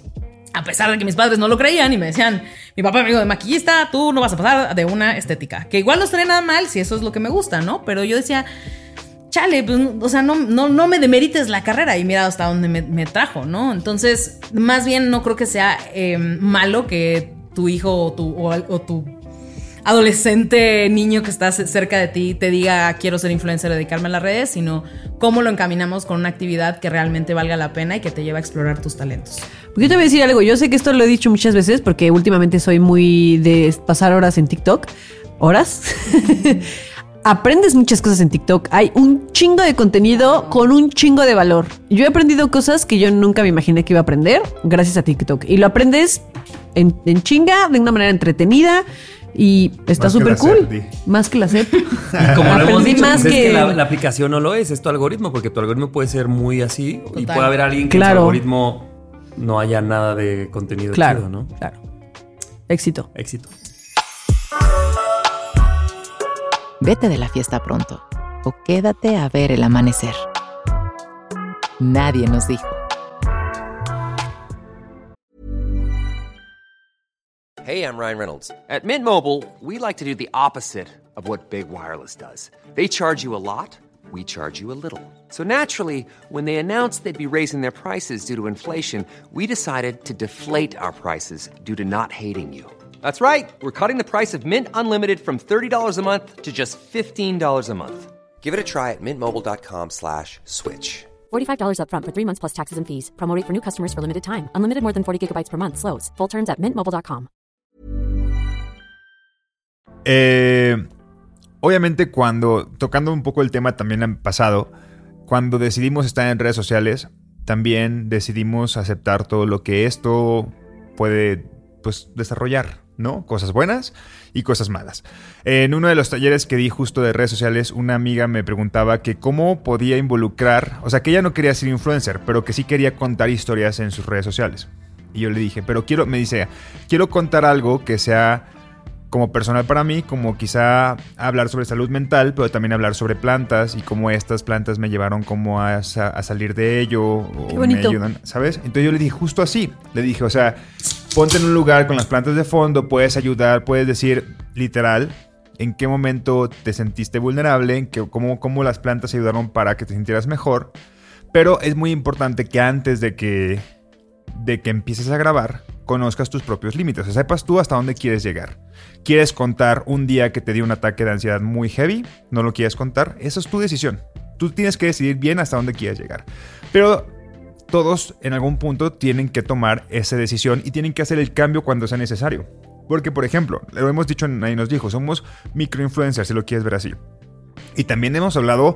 A pesar de que mis padres no lo creían y me decían, mi papá me dijo de maquillista, tú no vas a pasar de una estética. Que igual no estaría nada mal si eso es lo que me gusta, ¿no? Pero yo decía, chale, pues, o sea, no, no, no me demerites la carrera y mira hasta dónde me, me trajo, ¿no? Entonces, más bien no creo que sea eh, malo que tu hijo o tu, o, tu adolescente niño que está cerca de ti te diga quiero ser influencer, dedicarme a las redes, sino cómo lo encaminamos con una actividad que realmente valga la pena y que te lleve a explorar tus talentos. Yo te voy a decir algo, yo sé que esto lo he dicho muchas veces porque últimamente soy muy de pasar horas en TikTok. ¿Horas? <laughs> Aprendes muchas cosas en TikTok. Hay un chingo de contenido con un chingo de valor. Yo he aprendido cosas que yo nunca me imaginé que iba a aprender gracias a TikTok. Y lo aprendes en, en chinga, de una manera entretenida. Y está súper cool. Más que la SEP. <laughs> Y como lo hemos Aprendí dicho, más es que- que la, la aplicación no lo es, es tu algoritmo, porque tu algoritmo puede ser muy así y puede haber alguien que en su algoritmo no haya nada de contenido claro, chido, ¿no? claro. Éxito. Éxito. Vete de la fiesta pronto o quédate a ver el amanecer. Nadie nos dijo. Hey, I'm Ryan Reynolds. At Mint Mobile, we like to do the opposite of what Big Wireless does. They charge you a lot, we charge you a little. So naturally, when they announced they'd be raising their prices due to inflation, we decided to deflate our prices due to not hating you. That's right. We're cutting the price of Mint Unlimited from $30 a month to just $15 a month. Give it a try at mintmobile.com slash switch. $45 upfront for three months plus taxes and fees. Promo rate for new customers for limited time. Unlimited more than 40 gigabytes per month. Slows. Full terms at mintmobile.com. Eh, obviamente cuando, tocando un poco el tema también en pasado, cuando decidimos estar en redes sociales, también decidimos aceptar todo lo que esto puede pues, desarrollar, ¿no? Cosas buenas y cosas malas. En uno de los talleres que di justo de redes sociales, una amiga me preguntaba que cómo podía involucrar, o sea, que ella no quería ser influencer, pero que sí quería contar historias en sus redes sociales. Y yo le dije, pero quiero, me dice, quiero contar algo que sea como personal para mí, como quizá hablar sobre salud mental, pero también hablar sobre plantas y cómo estas plantas me llevaron como a, sa- a salir de ello o Qué bonito. me ayudan, ¿sabes? Entonces yo le dije justo así, le dije, o sea, ponte en un lugar con las plantas de fondo, puedes ayudar, puedes decir literal en qué momento te sentiste vulnerable, cómo, cómo las plantas ayudaron para que te sintieras mejor, pero es muy importante que antes de que de que empieces a grabar, conozcas tus propios límites, o sepas tú hasta dónde quieres llegar. ¿Quieres contar un día que te dio un ataque de ansiedad muy heavy? ¿No lo quieres contar? Esa es tu decisión. Tú tienes que decidir bien hasta dónde quieres llegar. Pero todos en algún punto tienen que tomar esa decisión y tienen que hacer el cambio cuando sea necesario. Porque, por ejemplo, lo hemos dicho, nadie nos dijo, somos microinfluencers, si lo quieres ver así. Y también hemos hablado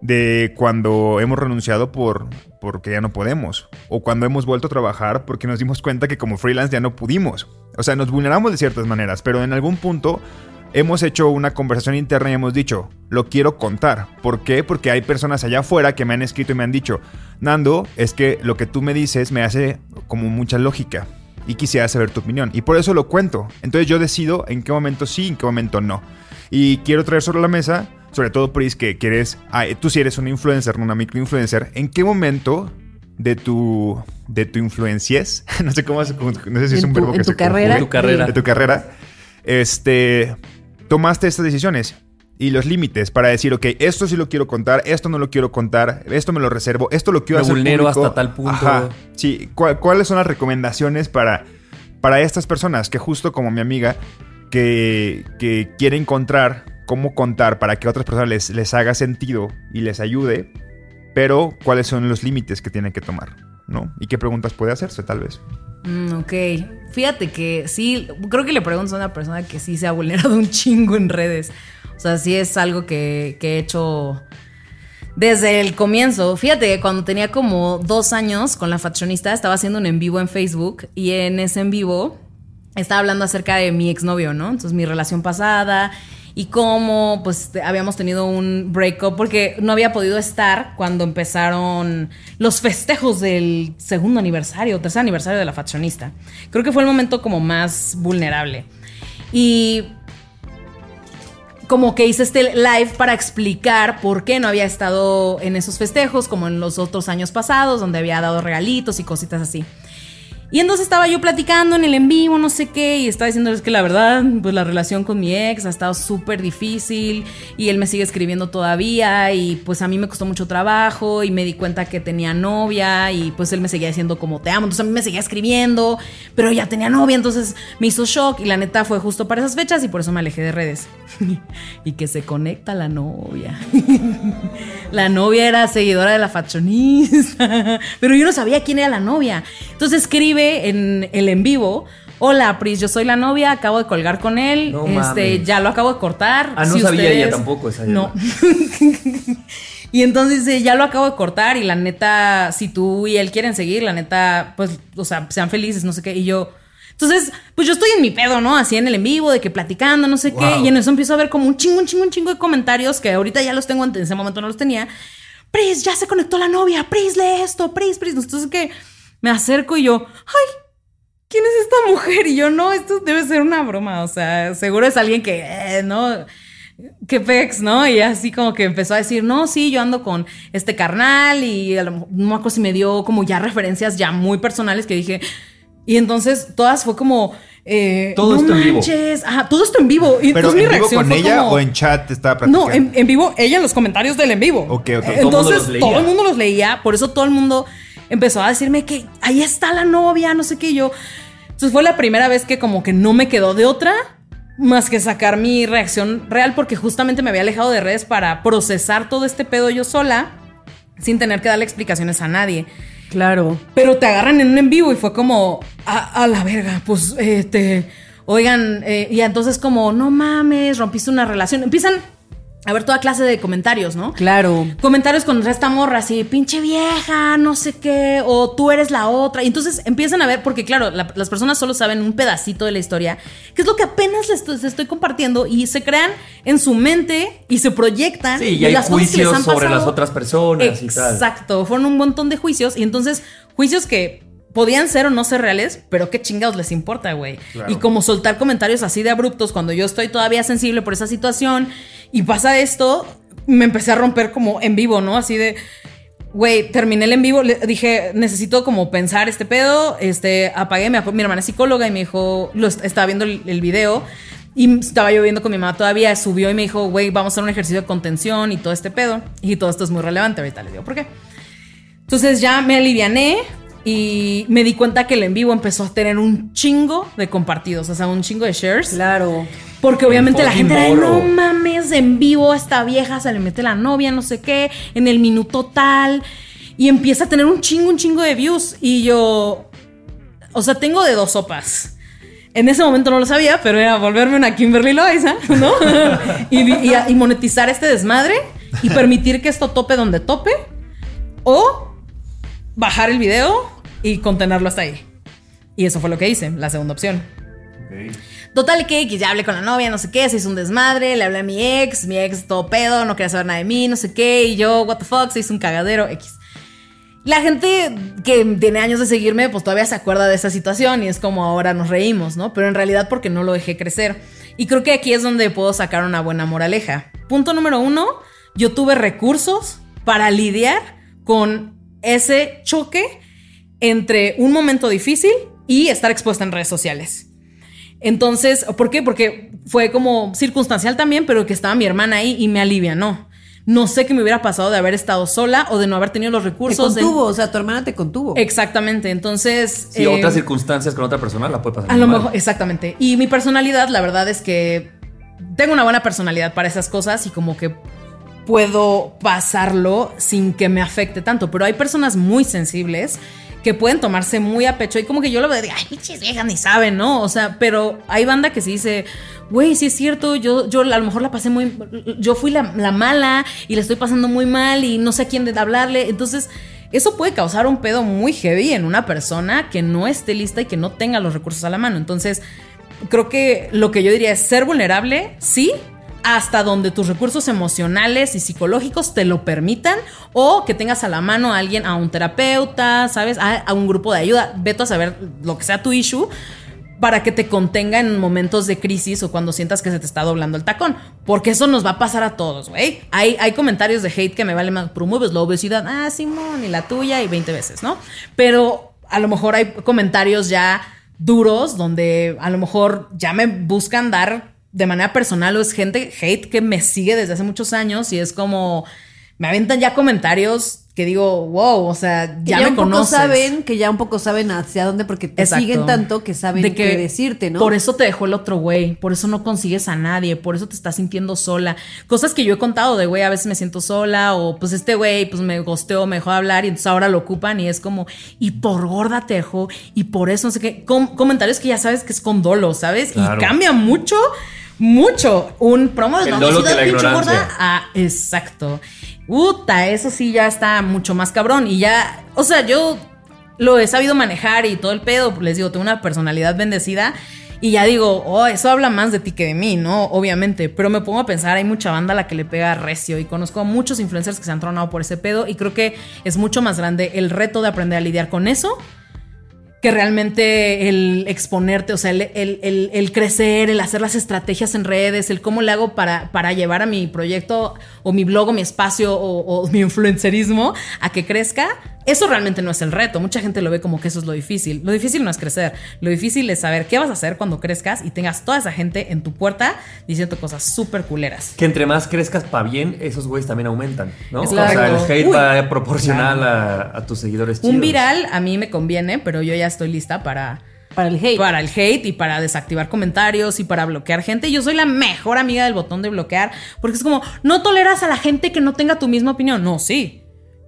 de cuando hemos renunciado por porque ya no podemos o cuando hemos vuelto a trabajar porque nos dimos cuenta que como freelance ya no pudimos. O sea, nos vulneramos de ciertas maneras, pero en algún punto hemos hecho una conversación interna y hemos dicho, lo quiero contar. ¿Por qué? Porque hay personas allá afuera que me han escrito y me han dicho, Nando, es que lo que tú me dices me hace como mucha lógica y quisiera saber tu opinión. Y por eso lo cuento. Entonces yo decido en qué momento sí en qué momento no. Y quiero traer sobre la mesa, sobre todo Pris, que quieres, ah, tú si eres un influencer, no una microinfluencer, ¿en qué momento de tu de tu influencias, <laughs> no sé cómo, no sé si es En un tu- verbo en que tu se carrera. conjugue. Tu carrera. de tu carrera, este, tomaste estas decisiones y los límites para decir, ok, esto sí lo quiero contar, esto no lo quiero contar, esto me lo reservo, esto lo quiero Me hacer vulnero público. hasta tal punto. Ajá, sí. ¿Cuál- ¿Cuáles son las recomendaciones para, para estas personas que justo como mi amiga, que, que quiere encontrar cómo contar para que a otras personas les, les haga sentido y les ayude, pero cuáles son los límites que tienen que tomar, ¿no? Y qué preguntas puede hacerse, tal vez. Mm, ok. Fíjate que sí, creo que le pregunto a una persona que sí se ha vulnerado <laughs> un chingo en redes. O sea, sí es algo que, que he hecho desde el comienzo. Fíjate que cuando tenía como dos años con la faccionista, estaba haciendo un en vivo en Facebook y en ese en vivo estaba hablando acerca de mi exnovio, ¿no? Entonces mi relación pasada y cómo pues habíamos tenido un breakup porque no había podido estar cuando empezaron los festejos del segundo aniversario, tercer aniversario de la faccionista. Creo que fue el momento como más vulnerable. Y como que hice este live para explicar por qué no había estado en esos festejos como en los otros años pasados, donde había dado regalitos y cositas así. Y entonces estaba yo platicando en el en vivo, no sé qué, y estaba diciéndoles que la verdad, pues la relación con mi ex ha estado súper difícil y él me sigue escribiendo todavía y pues a mí me costó mucho trabajo y me di cuenta que tenía novia y pues él me seguía diciendo como te amo, entonces a mí me seguía escribiendo, pero ya tenía novia, entonces me hizo shock y la neta fue justo para esas fechas y por eso me alejé de redes. <laughs> y que se conecta la novia. <laughs> la novia era seguidora de la fashionista, <laughs> pero yo no sabía quién era la novia. Entonces escribe en el en vivo. Hola, Pris, yo soy la novia, acabo de colgar con él, No este, mames. ya lo acabo de cortar. Ah, no sabía ella tampoco esa No. <laughs> y entonces dice, ya lo acabo de cortar y la neta, si tú y él quieren seguir, la neta, pues, o sea, sean felices, no sé qué. Y yo, entonces, pues yo estoy en mi pedo, ¿no? Así en el en vivo, de que platicando, no sé qué. Y en eso empiezo a ver como un chingo, un chingo, un chingo de comentarios que ahorita ya los tengo, en ese momento no los tenía. Pris, ya se conectó la novia, Pris, lee esto, Pris, Pris. Entonces que me acerco y yo, ay, ¿quién es esta mujer? Y yo, no, esto debe ser una broma, o sea, seguro es alguien que, eh, ¿no? qué pex, ¿no? Y así como que empezó a decir, no, sí, yo ando con este carnal y a lo mejor- si me dio como ya referencias ya muy personales que dije, y entonces todas fue como... eh, Todo no esto en vivo. Ajá, todo esto en vivo. Y Pero entonces mi en vivo reacción con ella como- o en chat estaba platicando. no, en, en vivo, ella en los comentarios del en vivo. Ok, ok. Entonces, todo el mundo los leía, por eso todo el mundo empezó a decirme que ahí está la novia, no sé qué y yo. Entonces fue la primera vez que como que no me quedó de otra más que sacar mi reacción real porque justamente me había alejado de redes para procesar todo este pedo yo sola sin tener que darle explicaciones a nadie. Claro. Pero te agarran en un en vivo y fue como, a, a la verga, pues, este, oigan, eh, y entonces como, no mames, rompiste una relación. Empiezan a ver toda clase de comentarios, ¿no? Claro. Comentarios contra esta morra, así, pinche vieja, no sé qué, o tú eres la otra. Y entonces empiezan a ver, porque claro, la- las personas solo saben un pedacito de la historia, que es lo que apenas les estoy, les estoy compartiendo, y se crean en su mente y se proyectan. Sí, y hay las cosas que les juicios han sobre pasado. las otras personas y tal. Exacto, fueron un montón de juicios y entonces juicios que podían ser o no ser reales, pero qué chingados les importa, güey. Y como soltar comentarios así de abruptos cuando yo estoy todavía sensible por esa situación y pasa esto, me empecé a romper como en vivo, ¿no? Así de Güey, terminé el en vivo, le dije, necesito como pensar este pedo, este, apagué, me mi hermana es psicóloga y me dijo, lo est- estaba viendo el, el video y estaba yo viendo con mi mamá todavía, subió y me dijo, güey, vamos a hacer un ejercicio de contención y todo este pedo. Y todo esto es muy relevante, ahorita les digo por qué. Entonces ya me aliviané y me di cuenta que el en vivo empezó a tener un chingo de compartidos, o sea, un chingo de shares. Claro. Porque obviamente la gente era no mames, en vivo a esta vieja se le mete la novia, no sé qué, en el minuto tal. Y empieza a tener un chingo, un chingo de views. Y yo, o sea, tengo de dos sopas. En ese momento no lo sabía, pero era volverme una Kimberly Loaiza, ¿no? <laughs> y, vi- y a- y monetizar este desmadre y permitir que esto tope donde tope. O bajar el video y contenerlo hasta ahí. Y eso fue lo que hice, la segunda opción. Total que ya hablé con la novia, no sé qué, se hizo un desmadre, le hablé a mi ex, mi ex todo pedo, no quería saber nada de mí, no sé qué, y yo, what the fuck, se hizo un cagadero, X. La gente que tiene años de seguirme, pues todavía se acuerda de esa situación y es como ahora nos reímos, ¿no? Pero en realidad porque no lo dejé crecer. Y creo que aquí es donde puedo sacar una buena moraleja. Punto número uno, yo tuve recursos para lidiar con ese choque entre un momento difícil y estar expuesta en redes sociales. Entonces, ¿por qué? Porque fue como circunstancial también, pero que estaba mi hermana ahí y me alivianó. No sé qué me hubiera pasado de haber estado sola o de no haber tenido los Te recursos. de- contuvo, o sea, tu hermana te contuvo. Exactamente. Entonces. Si eh, otras circunstancias con otra persona la puede pasar. a lo mal. mejor, exactamente. Y mi personalidad, la verdad es que tengo una buena personalidad para esas cosas y como que puedo pasarlo sin que me afecte tanto. Pero hay personas muy sensibles que pueden tomarse muy a pecho y como que yo lo veo de, ay, pinches viejas ni saben, ¿no? O sea, pero hay banda que se dice, güey, sí es cierto, yo, yo a lo mejor la pasé muy, yo fui la, la mala y la estoy pasando muy mal y no sé a quién de hablarle. Entonces, eso puede causar un pedo muy heavy en una persona que no esté lista y que no tenga los recursos a la mano. Entonces, creo que lo que yo diría es ser vulnerable, sí, hasta donde tus recursos emocionales y psicológicos te lo permitan o que tengas a la mano a alguien, a un terapeuta, ¿sabes? A, un grupo de ayuda. Vete a saber lo que sea tu issue para que te contenga en momentos de crisis o cuando sientas que se te está doblando el tacón. Porque eso nos va a pasar a todos, güey. Hay, hay comentarios de hate que me vale más. Promueves la obesidad. Ah, Simón, y la tuya, y 20 veces, ¿no? Pero a lo mejor hay comentarios ya duros donde a lo mejor ya me buscan dar de manera personal o es gente hate que me sigue desde hace muchos años y es como me aventan ya comentarios que digo, wow, o sea, Que ya, ya, me un poco conoces. saben, que ya un poco saben hacia dónde, porque te Exacto. siguen tanto que saben De qué decirte, ¿no? Por eso te dejó el otro güey, por eso no consigues a nadie, por eso te estás sintiendo sola. Cosas que yo he contado de güey, a veces me siento sola o pues este güey pues me gosteó, me dejó de hablar y entonces ahora lo ocupan y es como, y por gorda te dejó y por eso no sé qué. Com- comentarios que ya sabes que es con dolo, ¿sabes? Claro. Y cambia mucho. Mucho. Un promo de que la pinche gorda. Ah, exacto. Uta, eso sí ya está mucho más cabrón. Y ya, o sea, yo lo he sabido manejar y todo el pedo. Les digo, tengo una personalidad bendecida. Y ya digo, oh, eso habla más de ti que de mí, ¿no? Obviamente. Pero me pongo a pensar, hay mucha banda a la que le pega recio. Y conozco a muchos influencers que se han tronado por ese pedo. Y creo que es mucho más grande el reto de aprender a lidiar con eso que realmente el exponerte, o sea, el, el- el- el crecer, el hacer las estrategias en redes, el cómo le hago para, para llevar a mi proyecto o mi blog o mi espacio o, o mi influencerismo a que crezca, eso realmente no es el reto. Mucha gente lo ve como que eso es lo difícil. Lo difícil no es crecer, lo difícil es saber qué vas a hacer cuando crezcas y tengas toda esa gente en tu puerta diciendo cosas súper culeras. Que entre más crezcas para bien, esos güeyes también aumentan, ¿no? O sea, el hate Uy. va proporcional a, a tus seguidores chidos. Un viral a mí me conviene, pero yo ya estoy lista para Para el hate. Para el hate y para desactivar comentarios y para bloquear gente. Yo soy la mejor amiga del botón de bloquear porque es como, no toleras a la gente que no tenga tu misma opinión. No, sí.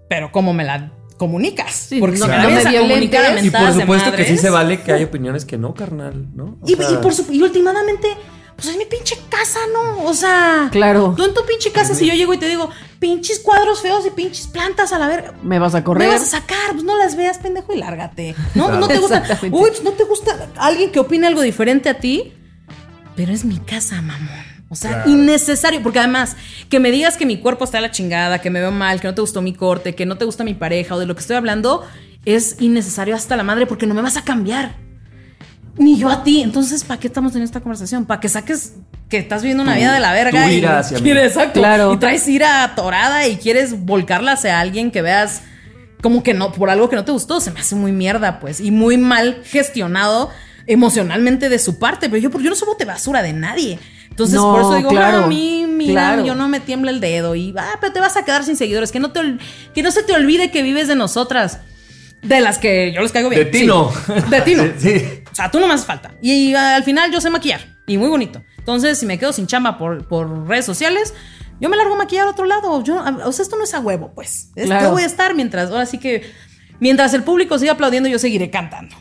Pero ¿cómo me la comunicas? porque no- si me no la me comunicar a Y por supuesto que sí se vale que hay opiniones que no, carnal, ¿no? O Y, sea, y por su- y últimamente, pues es mi pinche casa, ¿no? O sea, Claro. Tú en tu pinche casa, si yo llego y te digo, pinches cuadros feos y pinches plantas a la verga. Me vas a Me correr. vas a sacar, pues no las veas, pendejo, y lárgate. No, Claro. no te gusta. Uy, pues no te gusta alguien que opine algo diferente a ti. Pero es mi casa, mamón. O sea, innecesario. Porque además, que me digas que mi cuerpo está a la chingada, que me veo mal, que no te gustó mi corte, que no te gusta mi pareja o de lo que estoy hablando, es innecesario hasta la madre porque no me vas a cambiar. Ni yo a ti. Entonces, ¿para qué estamos teniendo esta conversación? ¿Para que saques que estás viviendo una vida de la verga? tu y ira hacia <laughs> mí. quieres, exacto. Claro. Y traes ira atorada y quieres volcarla hacia alguien que veas como que no, por algo que no te gustó. Se me hace muy mierda, pues. Y muy mal gestionado emocionalmente de su parte. Pero yo, yo no soy bote basura de nadie. Entonces, No, por eso digo, claro, "Ah, a mí, mira, claro. yo no me tiembla el dedo. Y, ah, pero te vas a quedar sin seguidores. Que no, te, que no se te olvide que vives de nosotras. De las que yo les caigo bien. De ti no. Sí. De ti no. <laughs> Sí. O sea, tú no me haces falta. Y, al final yo sé maquillar. Y muy bonito. Entonces, si me quedo sin chamba por, por redes sociales, yo me largo a maquillar a otro lado. Yo, o sea, esto no es a huevo, pues. Es- Claro. Yo voy a estar mientras, ahora sí que, mientras el público siga aplaudiendo, yo seguiré cantando.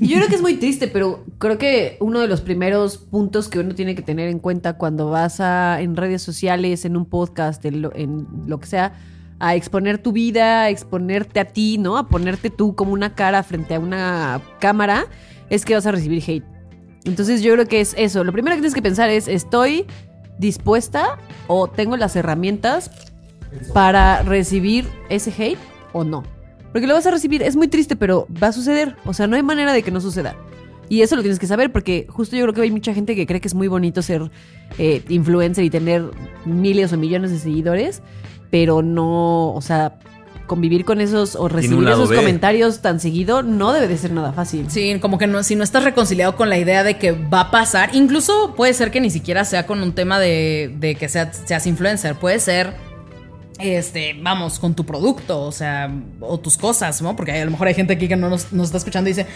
Y Yo creo que es muy triste, pero creo que uno de los primeros puntos que uno tiene que tener en cuenta cuando vas a en redes sociales, en un podcast, en lo, en lo que sea, a exponer tu vida, a exponerte a ti, ¿no? A ponerte tú como una cara frente a una cámara, es que vas a recibir hate. Entonces yo creo que es eso. Lo primero que tienes que pensar es, ¿estoy dispuesta o tengo las herramientas para recibir ese hate o no? Porque lo vas a recibir, es muy triste, pero va a suceder. O sea, no hay manera de que no suceda. Y eso lo tienes que saber, porque justo yo creo que hay mucha gente que cree que es muy bonito ser eh, influencer y tener miles o millones de seguidores, pero no, o sea, convivir con esos o recibir esos B. comentarios tan seguido no debe de ser nada fácil. Sí, como que no, si no estás reconciliado con la idea de que va a pasar, incluso puede ser que ni siquiera sea con un tema de, de que sea- seas influencer, puede ser, este, vamos, con tu producto, o sea, o tus cosas, ¿no? Porque a lo mejor hay gente aquí que no nos, nos está escuchando y dice,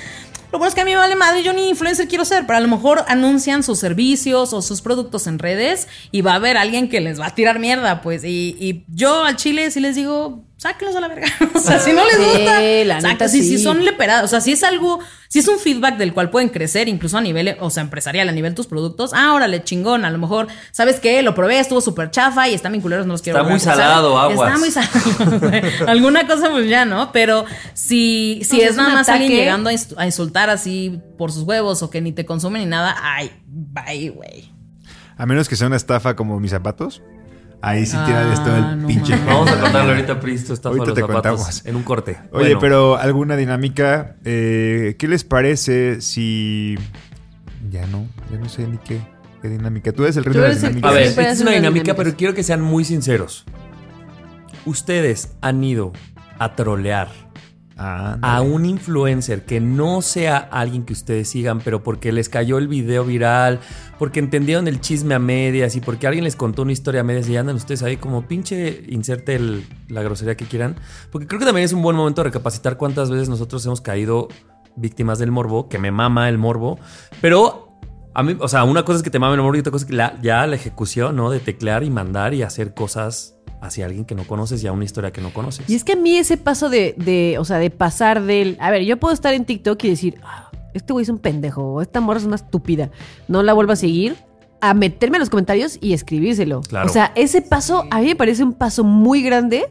lo bueno es que a mí me vale madre, yo ni influencer quiero ser, pero a lo mejor anuncian sus servicios o sus productos en redes y va a haber alguien que les va a tirar mierda, pues, y, y yo al chile sí les digo... Sáquenlos a la verga. <laughs> O sea, si no les Sí, gusta, la neta, si, sí. si son leperadas, o sea, si es algo, si es un feedback del cual pueden crecer, incluso a nivel, o sea, empresarial, a nivel tus productos, ah, órale, chingón, a lo mejor, ¿sabes qué? Lo probé, estuvo súper chafa y están bien culeros, no los quiero Está muy salado, aguas. <laughs> Está muy salado. Alguna cosa, pues ya, ¿no? Pero si, si Entonces, es nada más alguien llegando a insultar así por sus huevos o que ni te consume ni nada, ay, bye, güey. A menos que sea una estafa como mis zapatos. Ahí sí tírales todo Ah, el no pinche. Vamos a contarle ahorita, Pristo, está Ahorita los te zapatos contamos. en un corte. Oye, Bueno, pero alguna dinámica. eh, ¿Qué les parece si. Ya no, ya no sé ni qué, qué dinámica. Tú eres el rey de la eres el- dinámica. A ver, esta es una dinámica, dinámicas. pero quiero que sean muy sinceros. Ustedes han ido a trolear A un influencer que no sea alguien que ustedes sigan, pero porque les cayó el video viral, porque entendieron el chisme a medias y porque alguien les contó una historia a medias y andan ustedes ahí como pinche inserte el- la grosería que quieran. Porque creo que también es un buen momento de recapacitar cuántas veces nosotros hemos caído víctimas del morbo, que me mama el morbo, pero a mí, o sea, una cosa es que te mame el morbo y otra cosa es que la- ya la ejecución, ¿no? De teclear y mandar y hacer cosas hacia alguien que no conoces y a una historia que no conoces. Y es que a mí ese paso de, de, o sea, de pasar del... A ver, yo puedo estar en TikTok y decir, "Ah, este güey es un pendejo, o esta morra es una estúpida, no la vuelvo a seguir, a meterme en los comentarios y escribírselo. Claro. O sea, ese paso a mí me parece un paso muy grande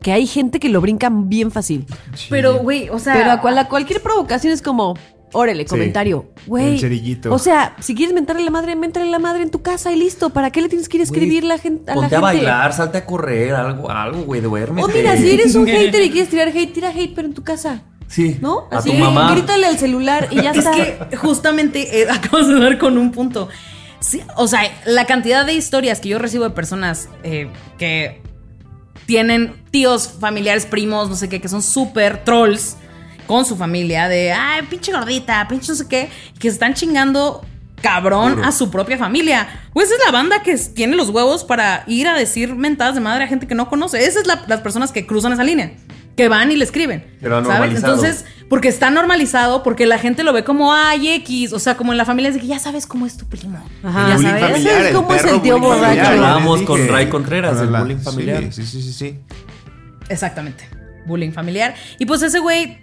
que hay gente que lo brinca bien fácil. Pero, güey, o sea. Pero a, cual- a cualquier provocación es como, órale, comentario. Güey. Cerillito. O sea, si quieres mentarle la madre, méntale la madre en tu casa y listo. ¿Para qué le tienes que ir a escribir la gente, a la Ponte a bailar, salte a correr, algo, algo, güey, duérmete. O mira, si eres un <laughs> hater y quieres tirar hate, tira hate, pero en tu casa. Sí. ¿No? A Así, tu mamá. grítale al celular y ya Es está. que justamente eh, <laughs> acabas de dar con un punto. Sí, o sea, la cantidad de historias que yo recibo de personas eh, que tienen tíos, familiares, primos, no sé qué, que son súper trolls con su familia de, ay, pinche gordita, pinche no sé qué, que se están chingando cabrón a su propia familia. Pues esa es la banda que tiene los huevos para ir a decir mentadas de madre a gente que no conoce. Esas son las personas que cruzan esa línea. Que van y le escriben. Pero ¿sabes? normalizado. Entonces, porque está normalizado, porque la gente lo ve como, ay, X. O sea, como en la familia es de que ya sabes cómo es tu primo. Ajá. Ya sabes. familiar, ¿Sabes cómo es el tío borracho? les con. Ray Contreras del Hola. bullying familiar. Sí, sí, sí, sí. Exactamente. Bullying familiar. Y pues ese güey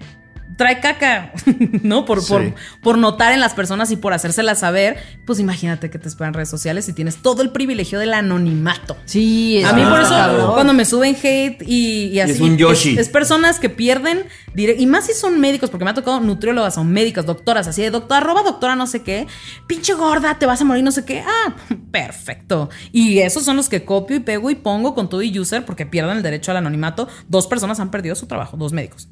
trae caca, <laughs> ¿no? Por, por, Sí. por notar en las personas y por hacérsela saber. Pues imagínate que te esperan redes sociales y tienes todo el privilegio del anonimato. Sí, A mí por eso, cabrón. cuando me suben hate y, y así. es un Yoshi. Es, personas que pierden. Y más si son médicos, porque me ha tocado nutriólogas, son médicos, doctoras, así de doctora, arroba doctora, no sé qué. Pinche gorda, te vas a morir, no sé qué. Ah, <laughs> perfecto. Y esos son los que copio y pego y pongo con todo y user porque pierden el derecho al anonimato. Dos personas han perdido su trabajo, dos médicos.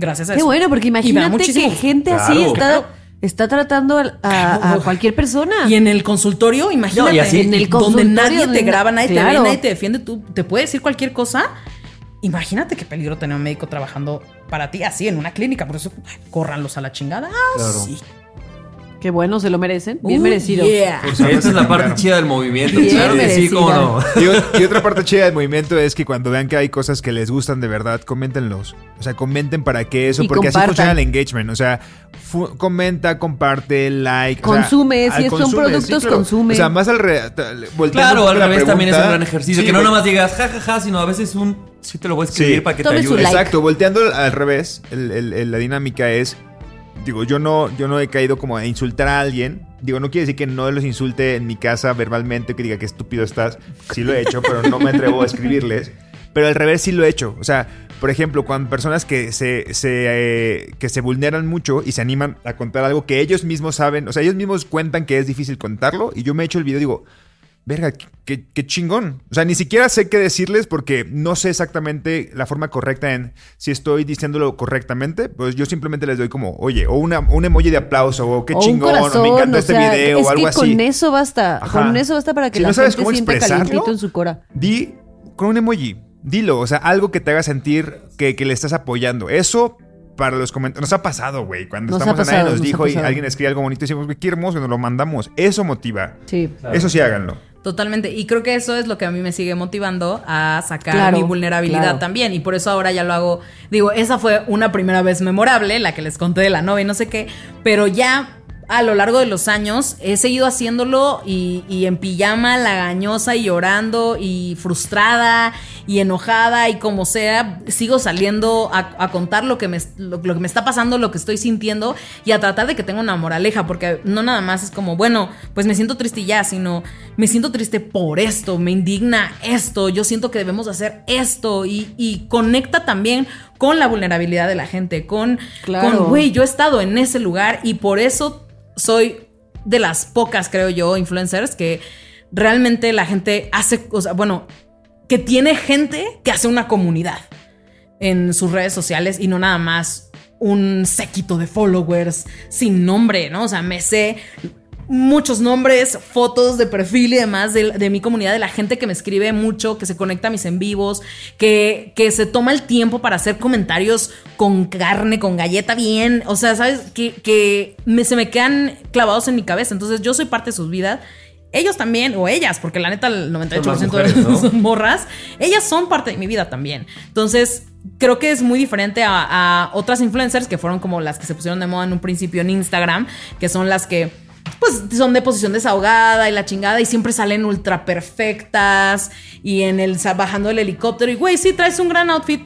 Gracias a Qué eso. bueno, porque imagínate que gente así Claro. está, está tratando a, a- a cualquier persona. Y en el consultorio, imagínate. No, y así- En el donde consultorio, nadie te donde- graba, nadie te ve, nadie te defiende, tú te puede decir cualquier cosa. Imagínate qué peligro tener un médico trabajando para ti así en una clínica. Por eso, ay, córranlos a la chingada. Ah, Claro. sí. Qué bueno, se lo merecen. Bien Uh, merecido. yeah. Esta es la parte chida del movimiento. Bien claro que sí, cómo no. Y, otra parte chida del movimiento es que cuando vean que hay cosas que les gustan de verdad, coméntenlos. O sea, comenten para que eso, Y porque así funciona el engagement. O sea, comenta, comparte, like. o sea, Consume, si al son productos, consume. O sea, más al re- Claro, al revés también es un gran ejercicio. Sí, que no güey. nada más digas jajaja, sino a veces un. Sí, te lo voy a escribir Sí. para que Tome te su ayude. like. Exacto, volteando al- al revés, el- el- el- la dinámica es, digo, yo no, yo no he caído como a insultar a alguien. Digo, no quiere decir que no los insulte en mi casa verbalmente, que diga que estúpido estás. Sí lo he hecho, pero no me atrevo a escribirles. Pero al revés sí lo he hecho. O sea, por ejemplo, cuando personas que se, se, eh, que se vulneran mucho y se animan a contar algo que ellos mismos saben, o sea, ellos mismos cuentan que es difícil contarlo, y yo me he hecho el video y digo, Verga, qué, qué- chingón. O sea, ni siquiera sé qué decirles porque no sé exactamente la forma correcta en si estoy diciéndolo correctamente. Pues yo simplemente les doy como, oye, o una, un emoji de aplauso, o qué O chingón, o me encantó o este sea, video, es o algo que así. con eso basta. Ajá. Con eso basta para que Si la no sabes gente cómo sienta calientito en su cora. Di con un emoji. dilo. O sea, algo que te haga sentir que, que le estás apoyando. Eso para los comentarios. Nos ha pasado, güey. Cuando Nos estamos a nadie pasado, nos dijo y pasado. alguien escribe algo bonito y decimos, güey, qué hermoso, y nos lo mandamos. Eso motiva. Sí. Eso sí háganlo. Totalmente. Y creo que eso es lo que a mí me sigue motivando a sacar Claro, mi vulnerabilidad claro. también. Y por eso ahora ya lo hago. Digo, esa fue una primera vez memorable, la que les conté de la novia y no sé qué. Pero ya a lo largo de los años he seguido haciéndolo y, y en pijama, lagañosa y llorando y frustrada y enojada y como sea, sigo saliendo a, a contar lo que, me, lo, lo que me está pasando, lo que estoy sintiendo y a tratar de que tenga una moraleja, porque no nada más es como, bueno, pues me siento triste y ya, sino me siento triste por esto, me indigna esto, yo siento que debemos hacer esto y, y conecta también con la vulnerabilidad de la gente, con, Claro. con, güey, yo he estado en ese lugar y por eso soy de las pocas, creo yo, influencers que realmente la gente hace, o sea, bueno, que tiene gente que hace una comunidad en sus redes sociales y no nada más un séquito de followers sin nombre, ¿no? O sea, me sé muchos nombres, fotos de perfil y demás de, de mi comunidad, de la gente que me escribe mucho, que se conecta a mis en vivos, que, que se toma el tiempo para hacer comentarios con carne, con galleta bien, o sea, ¿sabes? Que, que me- se me quedan clavados en mi cabeza. Entonces yo soy parte de sus vidas. Ellos también, o ellas, porque la neta el 98% Son más de mujeres, ¿no? morras, ellas son parte de mi vida también. Entonces, creo que es muy diferente a, a otras influencers que fueron como las que se pusieron de moda en un principio en Instagram, que son las que pues son de posición desahogada y la chingada y siempre salen ultra perfectas y en el bajando del helicóptero y güey, sí traes un gran outfit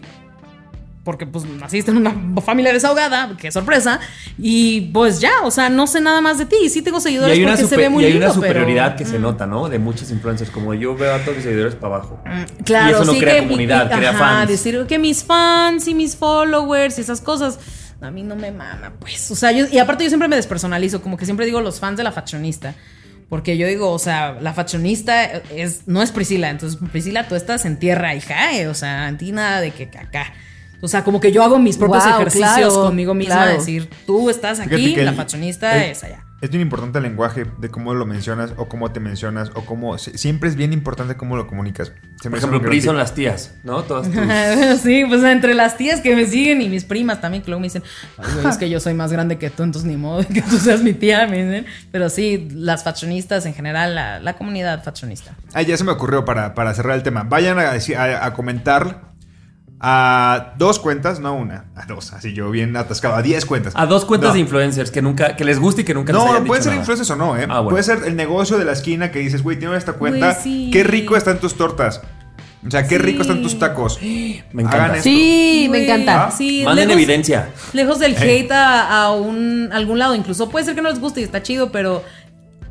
porque pues naciste en una familia desahogada, qué sorpresa, y pues ya, o sea, no sé nada más de ti, y sí tengo seguidores porque se ve muy y hay lindo, una superioridad pero... que se nota, ¿no? De muchos influencers. Como yo veo a todos mis seguidores para abajo. Claro, y eso no sí crea que comunidad, y- crea ajá, fans. decir que mis fans y mis followers y esas cosas. A mí no me mama, pues. O sea, yo, y aparte yo siempre me despersonalizo, como que siempre digo los fans de la fashionista. Porque yo digo, o sea, la fashionista es, no es Priscila. Entonces, Priscila, tú estás en tierra, hija. eh, O sea, en ti nada de que acá. O sea, como que yo hago mis propios Wow, ejercicios claro, conmigo misma. claro. decir, tú estás aquí, que la el- es allá. Es bien importante el lenguaje de cómo lo mencionas o cómo te mencionas o cómo... si- Siempre es bien importante cómo lo comunicas. Se Por ejemplo, Pri son las tías, ¿no? Todas tus... <laughs> Sí, pues entre las tías que me siguen y mis primas también, que luego me dicen, "Ay, güey, es que yo soy más grande que tú, entonces ni modo <laughs> que tú seas mi tía, me dicen. Pero sí, las fashionistas en general, la, la comunidad fashionista. Ah, ya se me ocurrió para, para cerrar el tema. Vayan a, decir- a- a comentar a dos cuentas, no una, a dos, así yo bien atascado, a diez cuentas. A dos cuentas No. de influencers que nunca, que les guste y que nunca les No, hayan pueden dicho ser nada. influencers o no, ¿eh? Ah, bueno. Puede ser el negocio de la esquina que dices, güey, tiene esta cuenta. Güey, sí. Qué rico están tus tortas. O sea, qué Sí. rico están tus tacos. <gasps> Me encanta. Hagan esto. Sí, me Güey, encanta. Sí, Manden lejos- evidencia. Lejos del hate a, a un, algún lado, incluso puede ser que no les guste y está chido, pero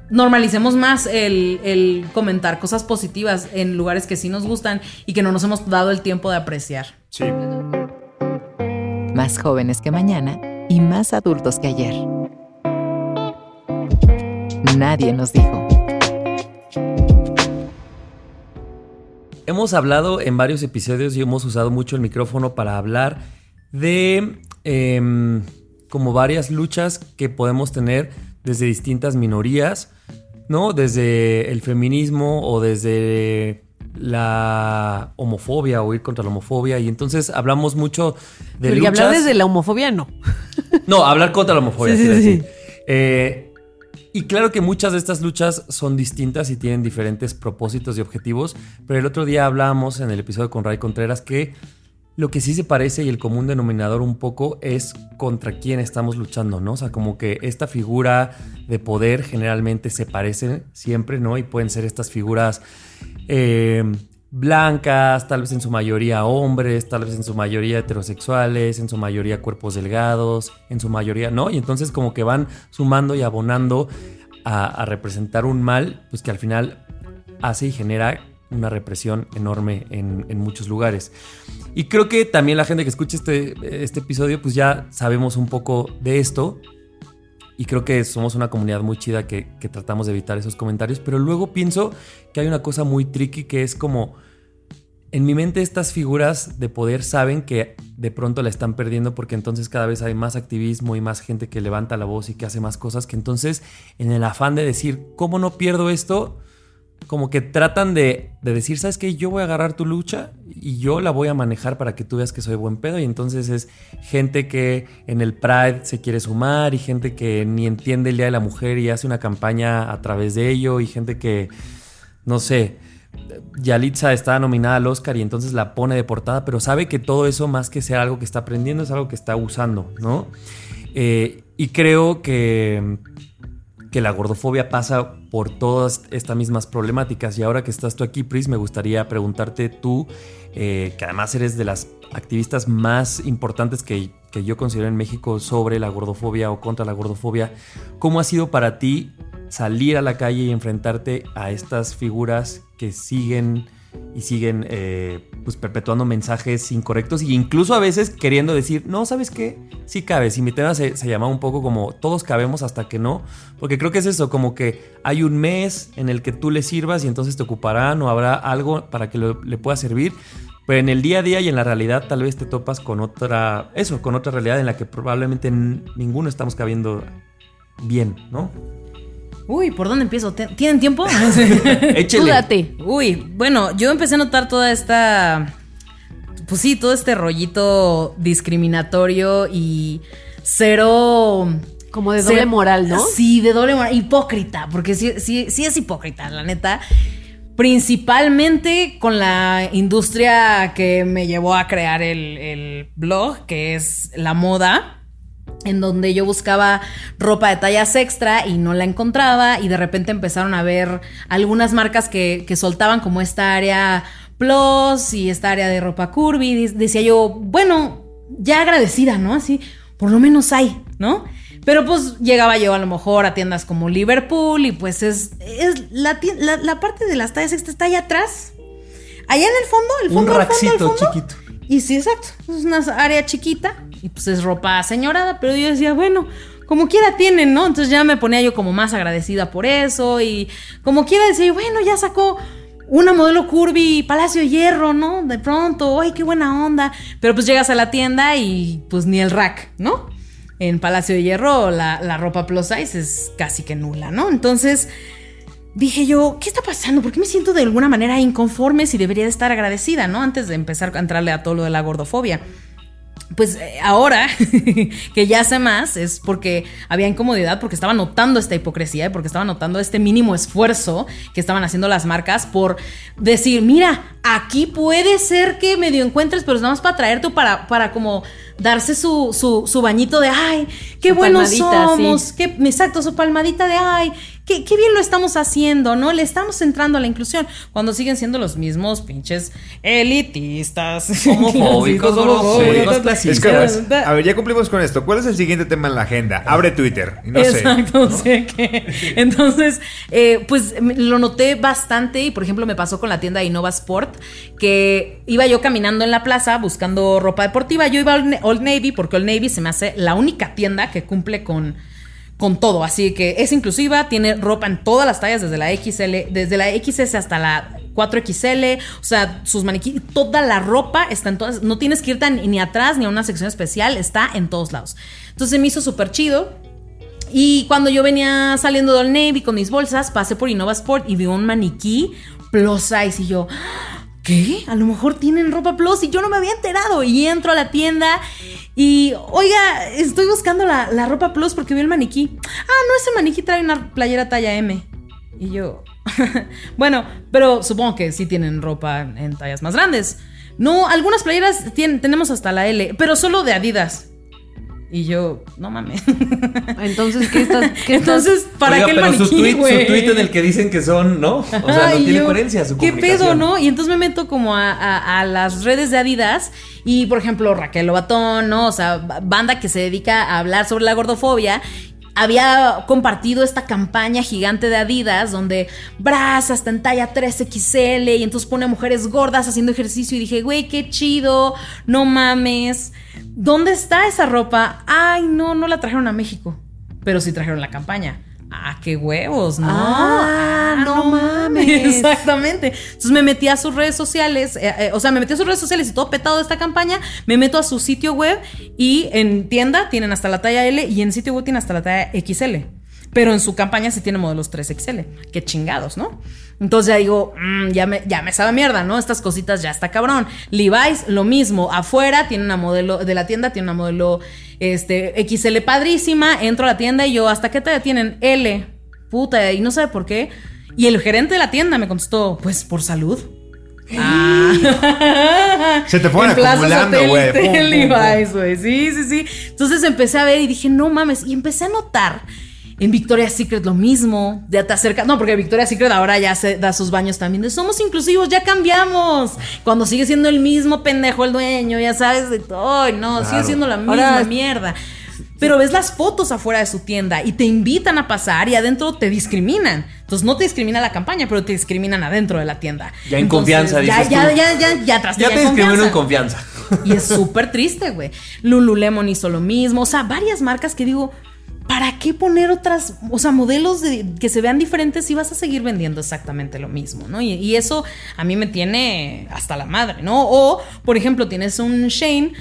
normalicemos más el, el comentar cosas positivas en lugares que sí nos gustan y que no nos hemos dado el tiempo de apreciar. Sí. Más jóvenes que mañana y más adultos que ayer. Nadie nos dijo. Hemos hablado en varios episodios y hemos usado mucho el micrófono para hablar de em, como varias luchas que podemos tener desde distintas minorías, ¿no? Desde el feminismo o desde la homofobia o ir contra la homofobia. Y entonces hablamos mucho de Pero y luchas. hablar desde la homofobia, no. <laughs> No, hablar contra la homofobia. Sí, sí. Eh, y claro que muchas de estas luchas son distintas y tienen diferentes propósitos y objetivos, pero el otro día hablábamos en el episodio con Ray Contreras que lo que sí se parece y el común denominador un poco es contra quién estamos luchando, ¿no? O sea, como que esta figura de poder generalmente se parecen siempre, ¿no? Y pueden ser estas figuras eh, blancas, tal vez en su mayoría hombres, tal vez en su mayoría heterosexuales, en su mayoría cuerpos delgados, en su mayoría, ¿no? Y entonces como que van sumando y abonando a, representar un mal, pues que al final hace y genera una represión enorme en, en muchos lugares. Y creo que también la gente que escucha este, este episodio, pues ya sabemos un poco de esto. Y creo que somos una comunidad muy chida que, que tratamos de evitar esos comentarios. Pero luego pienso que hay una cosa muy tricky que es como... En mi mente estas figuras de poder saben que de pronto la están perdiendo porque entonces cada vez hay más activismo y más gente que levanta la voz y que hace más cosas que entonces en el afán de decir, ¿cómo no pierdo esto? Como que tratan de, de decir, ¿sabes qué? Yo voy a agarrar tu lucha y yo la voy a manejar para que tú veas que soy buen pedo. Y entonces es gente que en el Pride se quiere sumar y gente que ni entiende el Día de la Mujer y hace una campaña a través de ello y gente que, no sé, Yalitza está nominada al Oscar y entonces la pone de portada, pero sabe que todo eso más que ser algo que está aprendiendo es algo que está usando, ¿no? Eh, y creo que, que la gordofobia pasa por todas estas mismas problemáticas. Y ahora que estás tú aquí, Pris, me gustaría preguntarte tú, eh, que además eres de las activistas más importantes que, que yo considero en México sobre la gordofobia o contra la gordofobia, ¿cómo ha sido para ti salir a la calle y enfrentarte a estas figuras que siguen y siguen eh, pues perpetuando mensajes incorrectos e incluso a veces queriendo decir, no, ¿sabes qué? Sí cabes. Y mi tema se, se llama un poco como todos cabemos hasta que no, porque creo que es eso, como que hay un mes en el que tú le sirvas y entonces te ocuparán o habrá algo para que le pueda servir. Pero en el día a día y en la realidad tal vez te topas con otra, eso, con otra realidad en la que probablemente ninguno estamos cabiendo bien, ¿no? Uy, ¿por dónde empiezo? ¿Te- ¿Tienen tiempo? <laughs> Échele. Tú date. Uy, bueno, yo empecé a notar toda esta. Pues sí, todo este rollito discriminatorio y cero. Como de doble cero- moral, ¿no? Sí, de doble moral. Hipócrita, porque sí, sí, sí es hipócrita, la neta. Principalmente con la industria que me llevó a crear el, el blog, que es la moda en donde yo buscaba ropa de tallas extra y no la encontraba y de repente empezaron a ver algunas marcas que, que soltaban como esta área plus y esta área de ropa curvy. Decía yo, bueno, ya agradecida, ¿no? Así, por lo menos hay, ¿no? Pero pues llegaba yo a lo mejor a tiendas como Liverpool y pues es, es la, la, la parte de las tallas extras está allá atrás. Allá en el fondo, el Un fondo, el fondo, el raxito fondo. chiquito. Y sí, exacto. Es una área chiquita y pues es ropa señorada, pero yo decía, bueno, como quiera tienen, ¿no? Entonces ya me ponía yo como más agradecida por eso y como quiera decía, bueno, ya sacó una modelo curvy, Palacio Hierro, ¿no? De pronto, ay, qué buena onda. Pero pues llegas a la tienda y pues ni el rack, ¿no? En Palacio de Hierro la, la ropa plus size es casi que nula, ¿no? Entonces dije yo, ¿qué está pasando? ¿Por qué me siento de alguna manera inconforme si debería de estar agradecida, ¿no? Antes de empezar a entrarle a todo lo de la gordofobia. Pues eh, ahora <laughs> que ya sé más es porque había incomodidad, porque estaba notando esta hipocresía, y porque estaba notando este mínimo esfuerzo que estaban haciendo las marcas por decir, mira, aquí puede ser que medio encuentres, pero es nada más para traerte para, para como darse su, su, su bañito de, ay, qué Su buenos somos, sí. qué, exacto, su palmadita de, ay, qué, qué bien lo estamos haciendo, ¿no? Le estamos entrando a la inclusión, cuando siguen siendo los mismos pinches elitistas, <laughs> Homofóbicos, gordofóbicos, Es clasistas. que, a ver, ya cumplimos con esto. ¿Cuál es el siguiente tema en la agenda? Abre Twitter. No sé. Exacto, sé que. Entonces, eh, pues lo noté bastante y, por ejemplo, me pasó con la tienda Innova Sport, que iba yo caminando en la plaza buscando ropa deportiva. Yo iba Ne- Old Navy porque Old Navy se me hace la única tienda que cumple con con todo, así que es inclusiva, tiene ropa en todas las tallas, desde la XL, desde la XS hasta la 4XL, o sea, sus maniquíes, toda la ropa está en todas, no tienes que ni, ni atrás ni a una sección especial, está en todos lados. Entonces me hizo súper chido. Y cuando yo venía saliendo del Navy con mis bolsas, pasé por Innova Sport y vi un maniquí plus size y yo, ¿qué? A lo mejor tienen ropa plus y yo no me había enterado. Y entro a la tienda y, oiga, estoy buscando la, la ropa plus porque vi el maniquí. Ah, no, ese maniquí trae una playera talla M. Y yo, <laughs> bueno, pero supongo que sí tienen ropa en tallas más grandes. No, algunas playeras tienen, tenemos hasta la L, pero solo de Adidas. Y yo, no mames. Entonces, ¿qué estás? <laughs> qué estás- Entonces, ¿para Oiga, qué el pero maniquí, su tweet, güey? su tweet en el que dicen que son, ¿no? O sea, no tiene yo, coherencia su ¿Qué pedo, no? Y entonces me meto como a, a- a las redes de Adidas y, por ejemplo, Raquel Lobatón, ¿no? O sea, ba- banda que se dedica a hablar sobre la gordofobia. Había compartido esta campaña gigante de Adidas donde bras hasta en talla 3XL y entonces pone a mujeres gordas haciendo ejercicio y dije, güey, qué chido, no mames. ¿Dónde está esa ropa? Ay, no, no la trajeron a México, pero sí trajeron la campaña. Ah, qué huevos, ¿no? Ah, no mames. <laughs> Exactamente. Entonces me metí a sus redes sociales, eh, eh, o sea, me metí a sus redes sociales y todo petado de esta campaña, me meto a su sitio web y en tienda tienen hasta la talla L y en sitio web tienen hasta la talla XL. Pero en su campaña sí tiene modelos 3XL. Qué chingados, ¿no? Entonces ya digo, mm, ya, me, ya me sabe mierda, ¿no? Estas cositas ya está cabrón. Levi's, lo mismo. Afuera tiene una modelo, de la tienda tiene una modelo este, XL padrísima. Entro a la tienda y yo, ¿hasta qué talla tienen? L. Puta, y no sabe por qué. Y el gerente de la tienda me contestó, pues por salud. Ah. Se te fueron <laughs> En Plaza acumulando, güey. Sí, sí, sí. Entonces empecé a ver y dije, no mames. Y empecé a notar en Victoria's Secret lo mismo. Ya te acerca. No, porque Victoria's Secret ahora ya se da sus baños también. De somos inclusivos, ya cambiamos. Cuando sigue siendo el mismo pendejo el dueño, ya sabes de todo. No, sigue siendo la misma Ahora- mierda. Pero ves las fotos afuera de su tienda y te invitan a pasar y adentro te discriminan. Entonces no te discrimina la campaña, pero te discriminan adentro de la tienda. Ya en Entonces, confianza, ya, dices ya, tú. ya, ya, ya, tras Ya te discrimino en confianza. y es súper triste, güey. Lululemon hizo lo mismo. O sea, varias marcas que digo, ¿para qué poner otras, o sea, modelos de- que se vean diferentes si vas a seguir vendiendo exactamente lo mismo, ¿no? Y, y eso a mí me tiene hasta la madre, ¿no? O, por ejemplo, tienes un Shane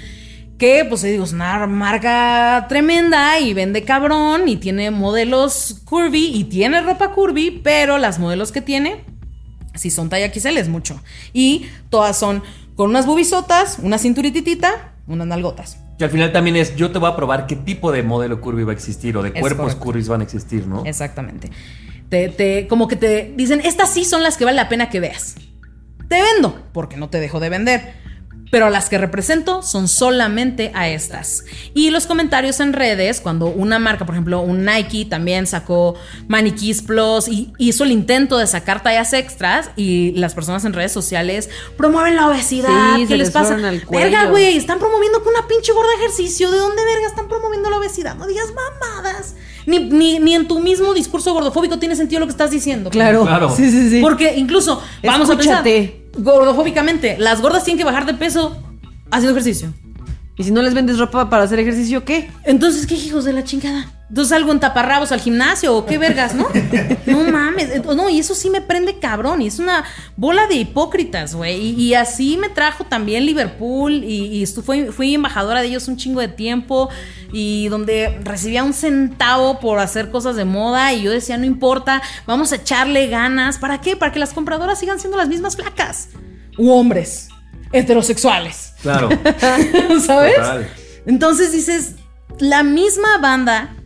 que, pues, digo, es una marca tremenda y vende cabrón y tiene modelos curvy y tiene ropa curvy, pero las modelos que tiene si son talla XL es mucho. Y todas son con unas bubisotas, una cinturititita, unas nalgotas. Que al final también es, yo te voy a probar qué tipo de modelo curvy va a existir o de Es cuerpos correcto. curvis van a existir, ¿no? Exactamente. Te, te- como que te dicen, estas sí son las que vale la pena que veas. Te vendo, porque no te dejo de vender. Pero las que represento son solamente a estas. Y los comentarios en redes, cuando una marca, por ejemplo, un Nike también sacó Maniquís Plus y hizo el intento de sacar tallas extras y las personas en redes sociales promueven la obesidad. Sí, ¿Qué les les pasa? Verga, güey, están promoviendo con una pinche gorda ejercicio. ¿De dónde verga están promoviendo la obesidad? No digas mamadas. Ni, ni, ni en tu mismo discurso gordofóbico tiene sentido lo que estás diciendo. Claro. Claro. Sí, sí, sí. Porque incluso, vamos a Escúchate. pensar, gordofóbicamente, las gordas tienen que bajar de peso haciendo ejercicio. Y si no les vendes ropa para hacer ejercicio, ¿qué? Entonces, ¿qué hijos de la chingada? Entonces, algo en taparrabos al gimnasio o qué vergas, ¿no? No <laughs> mames. Ent- No, y eso sí me prende cabrón. Y es una bola de hipócritas, güey. Y, y así me trajo también Liverpool. Y, y fui, fui embajadora de ellos un chingo de tiempo. Y donde recibía un centavo por hacer cosas de moda. Y yo decía, no importa, vamos a echarle ganas. ¿Para qué? Para que las compradoras sigan siendo las mismas flacas. U hombres heterosexuales. Claro. <laughs> ¿Sabes? Total. Entonces dices, la misma banda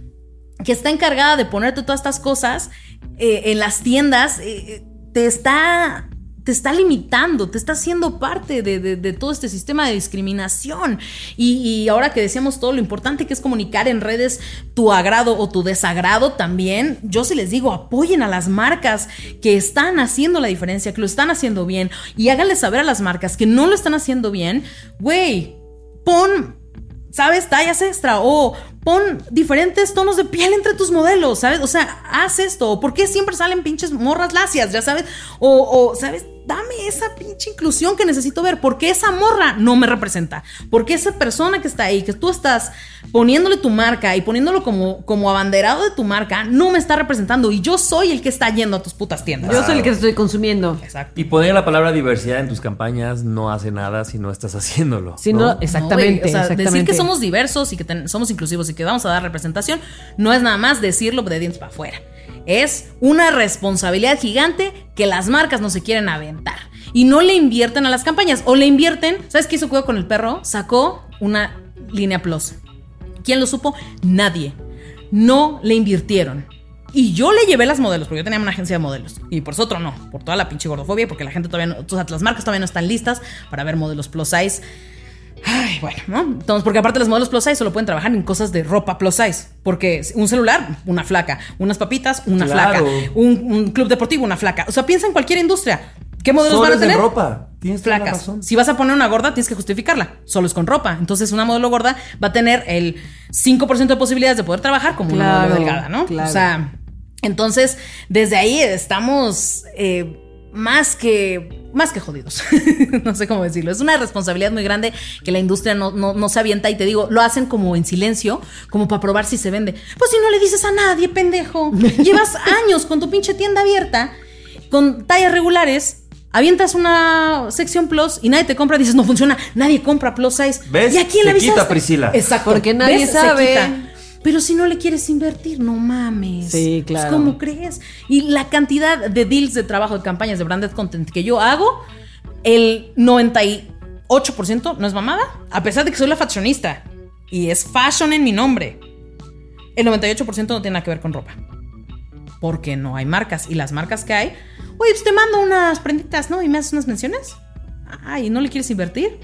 que está encargada de ponerte todas estas cosas eh, en las tiendas, eh, te está. Te está limitando, te está haciendo parte de, de- todo este sistema de discriminación. Y, ahora que decíamos todo lo importante que es comunicar en redes tu agrado o tu desagrado también, yo sí les digo, apoyen a las marcas que están haciendo la diferencia, que lo están haciendo bien. Y háganle saber a las marcas que no lo están haciendo bien, güey, pon ¿sabes? Tallas extra o pon diferentes tonos de piel entre tus modelos, ¿sabes? O sea, haz esto. ¿O ¿Por qué siempre salen pinches morras lacias, ya sabes? O, o, ¿sabes? Dame esa pinche inclusión que necesito ver. ¿Por qué esa morra no me representa? ¿Por qué esa persona que está ahí, que tú estás poniéndole tu marca y poniéndolo como, como abanderado de tu marca, no me está representando? Y yo soy el que está yendo a tus putas tiendas. Yo soy el que estoy consumiendo. Exacto. Y poner la palabra diversidad en tus campañas no hace nada si no estás <laughs> haciéndolo. Si ¿no? no, No, exactamente. o sea, decir exactamente. que somos diversos y que ten- somos inclusivos y que vamos a dar representación no es nada más decirlo de dientes para afuera. Es una responsabilidad gigante que las marcas no se quieren aventar. Y no le invierten a las campañas. O le invierten. ¿Sabes qué hizo Cuidado con el perro? Sacó una línea plus. ¿Quién lo supo? Nadie. No le invirtieron. Y yo le llevé las modelos, porque yo tenía una agencia de modelos. Y por eso otro no, por toda la pinche gordofobia, porque la gente todavía no, las marcas todavía no están listas para ver modelos plus size. Ay, bueno, ¿no? Entonces, porque aparte los modelos plus size solo pueden trabajar en cosas de ropa plus size. Porque un celular, una flaca. Unas papitas, una Claro. flaca. Un, un club deportivo, una flaca. O sea, piensa en cualquier industria. ¿Qué modelos Solo van a es de tener? ropa. Tienes toda la flacas. razón. Si vas a poner una gorda, tienes que justificarla. Solo es con ropa. Entonces, una modelo gorda va a tener el 5% de posibilidades de poder trabajar como una modelo delgada, ¿no? claro. O sea, entonces, desde ahí estamos eh, más que. Más que jodidos. <laughs> no sé cómo decirlo. Es una responsabilidad muy grande que la industria no, no, no se avienta y te digo, lo hacen como en silencio, como para probar si se vende. Pues si no le dices a nadie, pendejo. <laughs> Llevas años con tu pinche tienda abierta, con tallas regulares. Avientas una sección plus y nadie te compra, dices, no funciona, nadie compra plus size. ¿Ves? ¿Y a quién le Se quita, avisaste? Priscila. Exacto. Porque nadie ¿Ves? Se sabe. quita. Pero si no le quieres invertir, no mames. Sí, Pues, claro. ¿Cómo crees? Y la cantidad de deals de trabajo de campañas de branded content que yo hago, el 98% no es mamada, a pesar de que soy la fashionista y es fashion en mi nombre. El 98% no tiene nada que ver con ropa. Porque no hay marcas. Y las marcas que hay, oye, pues te mando unas prenditas, ¿no? Y me haces unas menciones. Ay, ¿no le quieres invertir?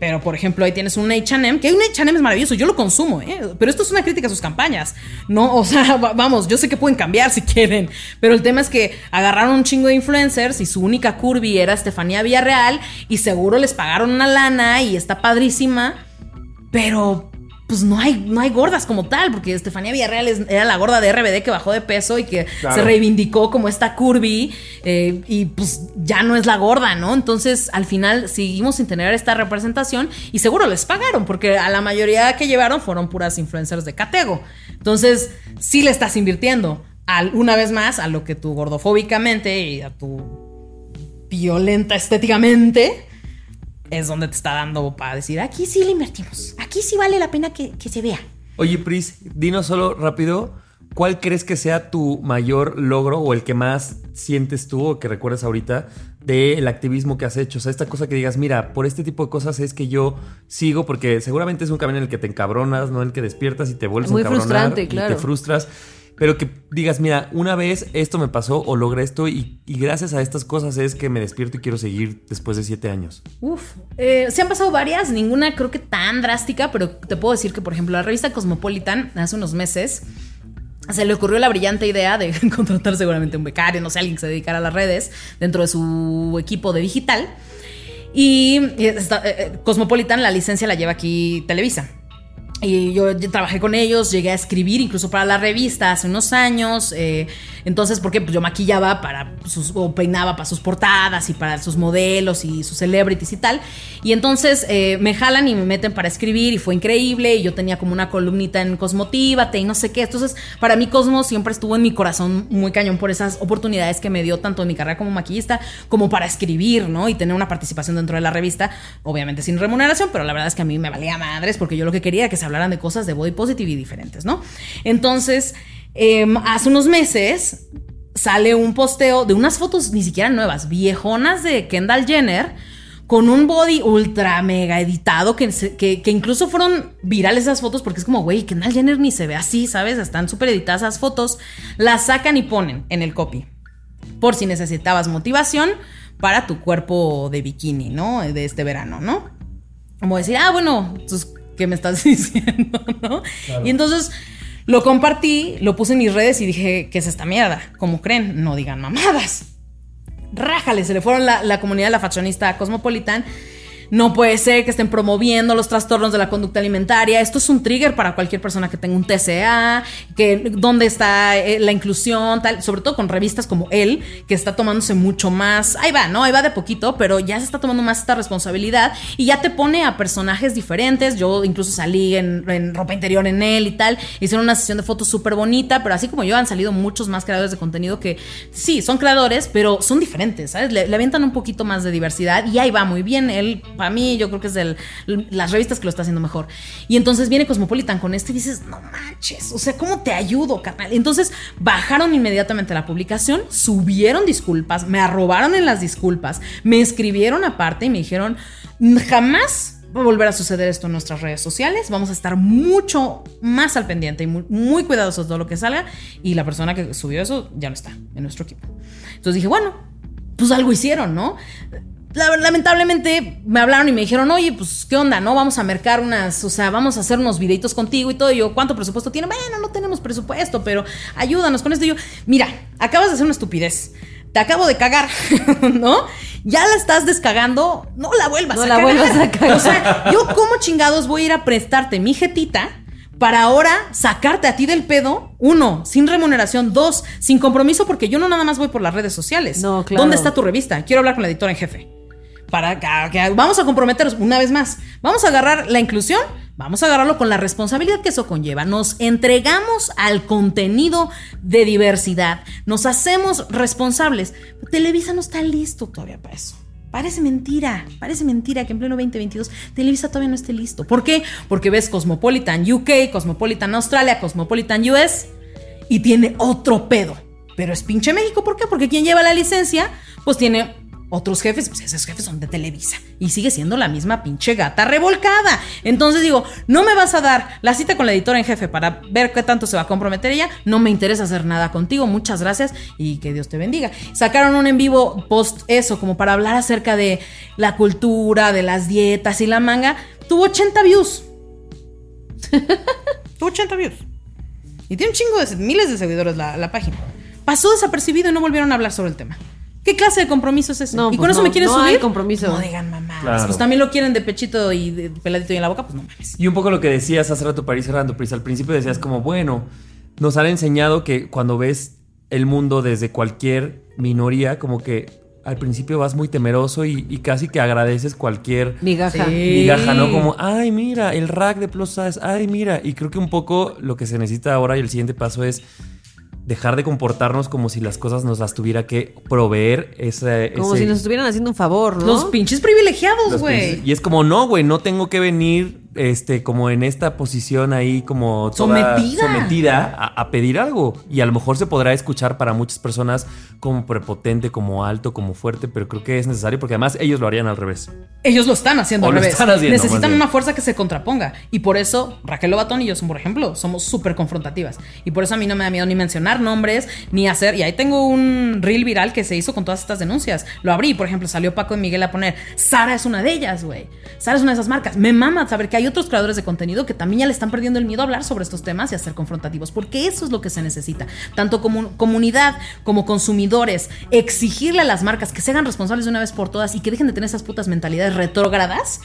Pero, por ejemplo, ahí tienes un H&M, que un H&M es maravilloso, yo lo consumo, ¿eh? Pero esto es una crítica a sus campañas. No, o sea, <laughs> va- vamos, yo sé que pueden cambiar si quieren, pero el tema es que agarraron un chingo de influencers y su única curvy era Estefanía Villarreal y seguro les pagaron una lana y está padrísima, pero pues no hay, no hay gordas como tal, porque Estefanía Villarreal es- era la gorda de RBD que bajó de peso y que Claro. se reivindicó como esta curvy eh, y pues ya no es la gorda, ¿no? Entonces al final seguimos sin tener esta representación y seguro les pagaron, porque a la mayoría que llevaron fueron puras influencers de Catego. Entonces sí le estás invirtiendo al- una vez más a lo que tú gordofóbicamente y a tu violenta estéticamente es donde te está dando para decir, aquí sí le invertimos, aquí sí vale la pena que, que se vea. Oye, Pris, dinos solo rápido, ¿cuál crees que sea tu mayor logro o el que más sientes tú o que recuerdas ahorita del activismo que has hecho? O sea, esta cosa que digas, mira, por este tipo de cosas es que yo sigo, porque seguramente es un camino en el que te encabronas, ¿no? En el que despiertas y te vuelves Muy a encabronar. frustrante, y claro. te frustras. Pero que digas, mira, una vez esto me pasó o logré esto y, gracias a estas cosas es que me despierto y quiero seguir después de siete años. Uf, eh, se han pasado varias, ninguna creo que tan drástica, pero te puedo decir que, por ejemplo, la revista Cosmopolitan hace unos meses se le ocurrió la brillante idea de <laughs> contratar seguramente un becario, no sé, alguien que se dedicara a las redes dentro de su equipo de digital. Y eh, eh, Cosmopolitan, la licencia la lleva aquí Televisa. Y yo trabajé con ellos, llegué a escribir incluso para la revista hace unos años. eh, entonces, porque pues yo maquillaba para sus, o peinaba para sus portadas y para sus modelos y sus celebrities y tal. Y entonces eh, me jalan y me meten para escribir y fue increíble. Y yo tenía como una columnita en Cosmotívate y no sé qué. Entonces, para mí Cosmo siempre estuvo en mi corazón muy cañón por esas oportunidades que me dio tanto en mi carrera como maquillista como para escribir, ¿no? Y tener una participación dentro de la revista, obviamente sin remuneración, pero la verdad es que a mí me valía madres porque yo lo que quería era que se hablaran de cosas de body positive y diferentes, ¿no? Entonces, em, hace unos meses sale un posteo de unas fotos ni siquiera nuevas, viejonas de Kendall Jenner con un body ultra mega editado que, que, que incluso fueron virales esas fotos porque es como, güey, Kendall Jenner ni se ve así, ¿sabes? Están súper editadas esas fotos, las sacan y ponen en el copy por si necesitabas motivación para tu cuerpo de bikini, ¿no? De este verano, ¿no? Como decir, ah, bueno, pues, ¿qué me estás <laughs> diciendo, no? Y entonces lo compartí, lo puse en mis redes y dije, ¿qué es esta mierda? Como creen, no digan mamadas. Rájale, se le fueron la, comunidad de la fashionista Cosmopolitan. No puede ser que estén promoviendo los trastornos de la conducta alimentaria. Esto es un trigger para cualquier persona que tenga un TCA, que dónde está eh, la inclusión, tal, sobre todo con revistas como él, que está tomándose mucho más. Ahí va, ¿no? Ahí va de poquito, pero ya se está tomando más esta responsabilidad y ya te pone a personajes diferentes. Yo incluso salí en, ropa interior en él y tal. Hicieron una sesión de fotos súper bonita, pero así como yo han salido muchos más creadores de contenido que sí, son creadores, pero son diferentes, ¿sabes? Le, le un poquito más de diversidad y ahí va muy bien. Él, para mí, yo creo que es de las revistas que lo está haciendo mejor. Y entonces viene Cosmopolitan con este y dices, no manches, o sea, ¿cómo te ayudo, carnal? Entonces bajaron inmediatamente la publicación, subieron disculpas, me arrobaron en las disculpas, me escribieron aparte y me dijeron, jamás va a volver a suceder esto en nuestras redes sociales. Vamos a estar mucho más al pendiente y muy, muy cuidadosos de todo lo que salga. Y la persona que subió eso ya no está en nuestro equipo. Entonces dije, bueno, pues algo hicieron, ¿no? La- lamentablemente me hablaron y me dijeron, oye, pues, ¿qué onda? ¿No? Vamos a mercar unas, o sea, vamos a hacer unos videitos contigo y todo. Y yo, ¿cuánto presupuesto tiene? Bueno, no tenemos presupuesto, pero ayúdanos con esto. Y yo, mira, acabas de hacer una estupidez. Te acabo de cagar, <laughs> ¿no? Ya la estás descagando, no la vuelvas No a la cagar. vuelvas a cagar. O sea, yo, ¿cómo chingados voy a ir a prestarte mi jetita? Para ahora sacarte a ti del pedo, uno, sin remuneración, dos, sin compromiso, porque yo no nada más voy por las redes sociales. No, claro. ¿Dónde está tu revista? Quiero hablar con la editora en jefe. Para que, vamos a comprometernos una vez más. Vamos a agarrar la inclusión, vamos a agarrarlo con la responsabilidad que eso conlleva. Nos entregamos al contenido de diversidad, nos hacemos responsables. Televisa no está listo todavía para eso. Parece mentira, parece mentira que en pleno 2022 Televisa todavía no esté listo. ¿Por qué? Porque ves Cosmopolitan UK, Cosmopolitan Australia, Cosmopolitan US y tiene otro pedo. Pero es pinche México, ¿por qué? Porque quien lleva la licencia, pues tiene otros jefes, pues esos jefes son de Televisa. Y sigue siendo la misma pinche gata revolcada. Entonces digo, no me vas a dar la cita con la editora en jefe para ver qué tanto se va a comprometer ella. No me interesa hacer nada contigo. Muchas gracias y que Dios te bendiga. Sacaron un en vivo post eso, como para hablar acerca de la cultura, de las dietas y la manga. Tuvo 80 views. <laughs> Tuvo 80 views. Y tiene un chingo de miles de seguidores la, la página. Pasó desapercibido y no volvieron a hablar sobre el tema. ¿Qué clase de compromiso es ese? No, y pues con eso no, me quieren no subir. hay compromiso. No digan mamá. Claro. Pues también lo quieren de pechito y de peladito y en la boca, pues no mames. Y un poco lo que decías hace rato para ir cerrando, Pris. Al principio decías como, bueno, nos han enseñado que cuando ves el mundo desde cualquier minoría, como que al principio vas muy temeroso y, y casi que agradeces cualquier Migaja. Sí. migaja, ¿no? Como, ay, mira, el rack de plus size, ay, mira. Y creo que un poco lo que se necesita ahora y el siguiente paso es dejar de comportarnos como si las cosas nos las tuviera que proveer ese... Como ese- si nos estuvieran haciendo un favor, ¿no? Los pinches privilegiados, güey. Y es como, no, güey, no tengo que venir este, como en esta posición ahí como toda Sometida. sometida a, a pedir algo. Y a lo mejor se podrá escuchar para muchas personas como prepotente, como alto, como fuerte, pero creo que es necesario porque además ellos lo harían al revés. Ellos lo están haciendo O al revés. están haciendo, más Necesitan una fuerza que se contraponga. Y por eso Raquel Lobatón y yo, por ejemplo, somos súper confrontativas. Y por eso a mí no me da miedo ni mencionar nombres, ni hacer. Y ahí tengo un reel viral que se hizo con todas estas denuncias. Lo abrí, por ejemplo, salió Paco y Miguel a poner. Sara es una de ellas, güey. Sara es una de esas marcas. Me mama saber que hay otros creadores de contenido que también ya le están perdiendo el miedo a hablar sobre estos temas y a ser confrontativos. Porque eso es lo que se necesita. Tanto como comunidad como consumidores. Exigirle a las marcas que se hagan responsables de una vez por todas y que dejen de tener esas putas mentalidades retrógradas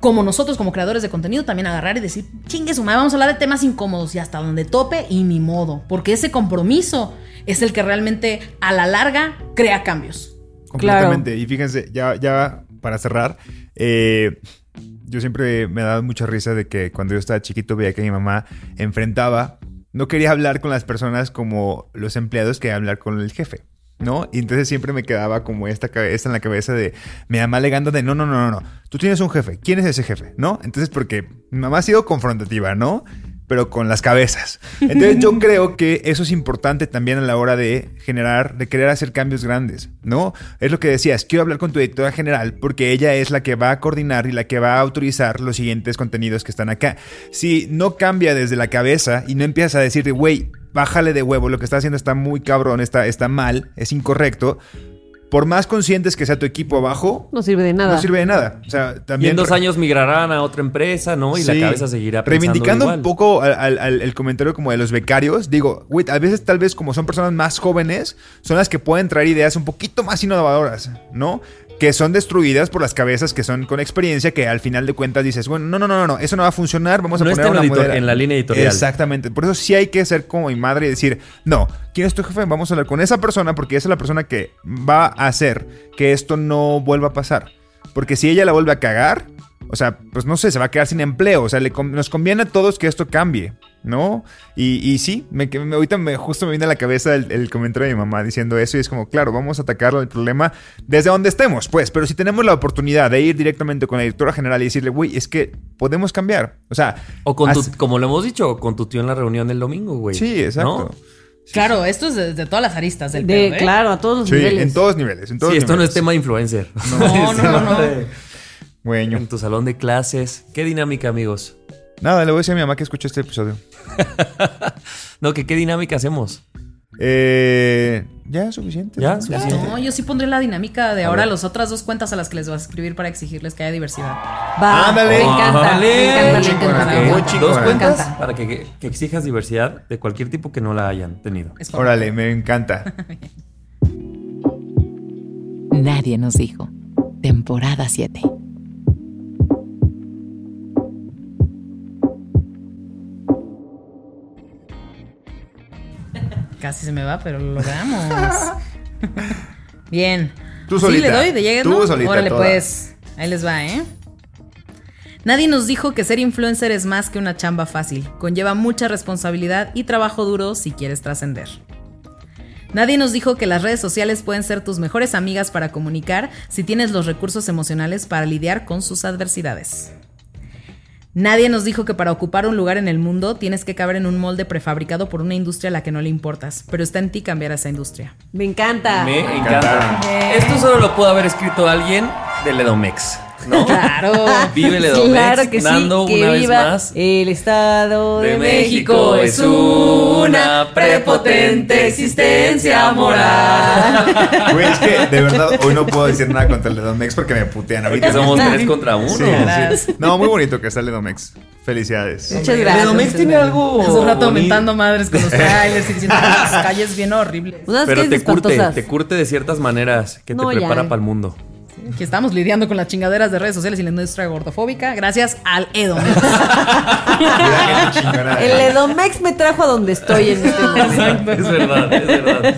como nosotros como creadores de contenido también agarrar y decir, chingue su madre, vamos a hablar de temas incómodos y hasta donde tope y ni modo, porque ese compromiso es el que realmente a la larga crea cambios. Completamente. Y fíjense, ya, ya para cerrar, eh, yo siempre me dado mucha risa de que cuando yo estaba chiquito veía que mi mamá enfrentaba, no quería hablar con las personas como los empleados, quería hablar con el jefe. ¿No? Y entonces siempre me quedaba como esta cabeza en la cabeza de mi mamá alegando de no, no, no, no, no. Tú tienes un jefe. ¿Quién es ese jefe? ¿No? Entonces, porque mi mamá ha sido confrontativa, ¿no? Pero con las cabezas. Entonces, yo <laughs> creo que eso es importante también a la hora de generar, de querer hacer cambios grandes, ¿no? Es lo que decías, quiero hablar con tu directora general porque ella es la que va a coordinar y la que va a autorizar los siguientes contenidos que están acá. Si no cambia desde la cabeza y no empiezas a decirte, güey, bájale de huevo, lo que está haciendo está muy cabrón, está, está mal, es incorrecto. Por más conscientes que sea tu equipo abajo, No sirve de nada. no sirve de nada. O sea, Y también. en dos años migrarán a otra empresa, ¿no? Y Sí. la cabeza seguirá pensando Reivindicando igual. un poco al, al- al- el comentario como de los becarios, digo, güey, a veces tal vez como son personas más jóvenes, son las que pueden traer ideas un poquito más innovadoras, ¿no? Que son destruidas por las cabezas que son con experiencia, que al final de cuentas dices, bueno, no, no, no, no, eso no va a funcionar, vamos a poner una editor- en la línea editorial. Exactamente, por eso sí hay que ser como mi madre y decir, no, ¿quién es tu jefe? Vamos a hablar con esa persona porque esa es la persona que va a hacer que esto no vuelva a pasar. Porque si ella la vuelve a cagar, o sea, pues no sé, se va a quedar sin empleo. O sea, le nos conviene a todos que esto cambie, ¿no? Y, y sí, me, me- ahorita me, justo me viene a la cabeza el, el comentario de mi mamá diciendo eso y es como, claro, vamos a atacar el problema desde donde estemos, pues. Pero si tenemos la oportunidad de ir directamente con la directora general y decirle, güey, es que podemos cambiar. O sea, O con tu, como lo hemos dicho, con tu tío en la reunión del domingo, güey. Sí, exacto. ¿No? Claro, esto es de, de todas las aristas del De, pedo, ¿eh? claro, a todos los Sí, niveles. en todos niveles. En todos Sí, esto no es tema de influencer. No, no, no, <laughs> no. Bueno, En tu salón de clases. Qué dinámica, amigos. Nada, le voy a decir a mi mamá que escuche este episodio. <laughs> No, que qué dinámica hacemos. Eh, ya, suficiente. Ya, suficiente. No, yo sí pondré la dinámica de ahora ver. las otras dos cuentas a las que les voy a escribir para exigirles que haya diversidad. Va, Ándale. Me encanta, Ándale. me encanta. Dos cuentas para que, que exijas diversidad de cualquier tipo que no la hayan tenido. Es. Órale, me encanta. <laughs> Nadie nos dijo. Temporada 7. Casi se me va, pero lo logramos. <laughs> Bien. Tú ¿Sí le doy de llegue, Tú no? solita, Órale, toda. pues. Ahí les va, ¿eh? Nadie nos dijo que ser influencer es más que una chamba fácil. Conlleva mucha responsabilidad y trabajo duro si quieres trascender. Nadie nos dijo que las redes sociales pueden ser tus mejores amigas para comunicar si tienes los recursos emocionales para lidiar con sus adversidades. Nadie nos dijo que para ocupar un lugar en el mundo tienes que caber en un molde prefabricado por una industria a la que no le importas, pero está en ti cambiar a esa industria. Me encanta. Me encanta. Esto solo lo pudo haber escrito alguien de Ledomex. ¿No? Claro. Vive Ledomex. Claro que sí. Que una vez viva más. El Estado de, de México es una prepotente existencia moral. Güey, es que de verdad hoy no puedo decir nada contra el Ledomex porque me putean ahorita. Porque somos tres contra uno. Sí, sí. No, muy bonito que está el Ledomex. Felicidades. Muchas gracias. Ledomex tiene algo. Hace un rato bonito. mentando madres con los <laughs> trailers y diciendo que las calles bien horribles. Pero te curte, te curte de ciertas maneras que No, te prepara para el mundo. Que estamos lidiando con las chingaderas de redes sociales y la industria gordofóbica gracias al Edo. Mira, qué chingona. El Edomex me trajo a donde estoy en este momento. es verdad, es verdad.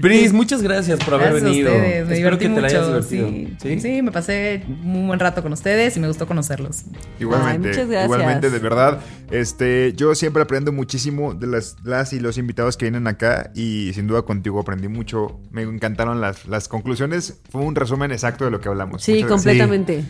Pris, muchas gracias por haber Gracias a venido. ustedes, me Espero divertí que te la hayas mucho. divertido. Sí. ¿Sí? me pasé un buen rato con ustedes y me gustó conocerlos. Igualmente, Ay, muchas gracias. igualmente, de verdad. Este, yo siempre aprendo muchísimo de las, las y los invitados que vienen acá y sin duda contigo aprendí mucho. Me encantaron las, las conclusiones. Fue un resumen exacto de lo que hablamos. Sí, Muchas gracias.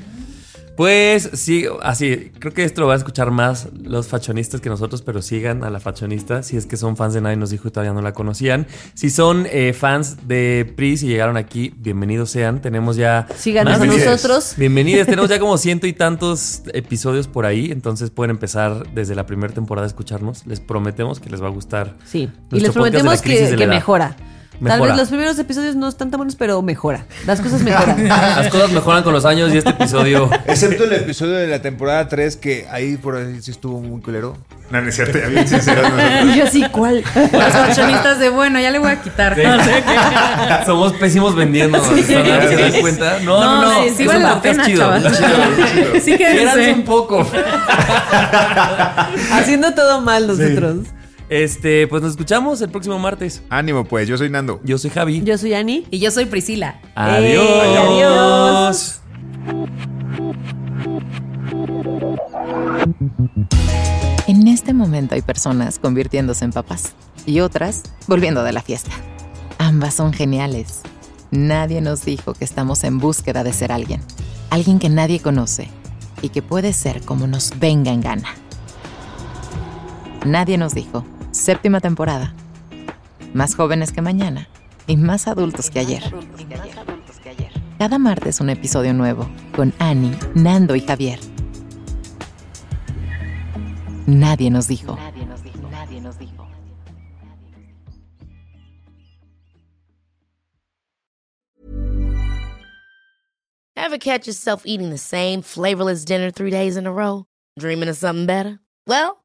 Pues sí, así, creo que esto lo van a escuchar más los fachonistas que nosotros, pero sigan a la fachonista si es que son fans de Nadie nos dijo y todavía no la conocían. Si son eh, fans de Pris y llegaron aquí, bienvenidos sean. Tenemos ya... Síganos a nosotros. Bienvenidos, <laughs> tenemos ya como ciento y tantos episodios por ahí, entonces pueden empezar desde la primera temporada a escucharnos. Les prometemos que les va a gustar. Sí. Y les prometemos que, que edad. Mejora. Tal vez los primeros episodios no están tan buenos, pero mejora. Las cosas mejoran. <laughs> Las cosas mejoran con los años y este episodio... Excepto el episodio de la temporada 3 que ahí por ahí sí estuvo muy culero. No, no es cierto, ya bien sinceros nosotros. y yo así, ¿cuál? Los fachonistas de bueno, ya le voy a quitar. <laughs> No sé qué. Somos pésimos vendiendo. ¿Se dan cuenta? No, no, no. sí, sí vale un la pena, chido. chaval. Sí, Quiéranse quédense. un poco. <laughs> Haciendo todo mal nosotros. Este, pues nos escuchamos el próximo martes. Ánimo, pues, yo soy Nando. Yo soy Javi. Yo soy Ani. Y yo soy Priscila. Adiós. Eh, adiós. En este momento hay personas convirtiéndose en papás y otras volviendo de la fiesta. Ambas son geniales. Nadie nos dijo que estamos en búsqueda de ser alguien. Alguien que nadie conoce y que puede ser como nos venga en gana. Nadie nos dijo. Séptima temporada. Más jóvenes que mañana y más adultos que ayer. Cada martes un episodio nuevo con Annie, Nando y Javier. Nadie nos dijo. Nadie nos dijo. Nadie nos dijo. Ever catch yourself eating the same flavorless dinner three days in a row? Dreaming of something better? Well,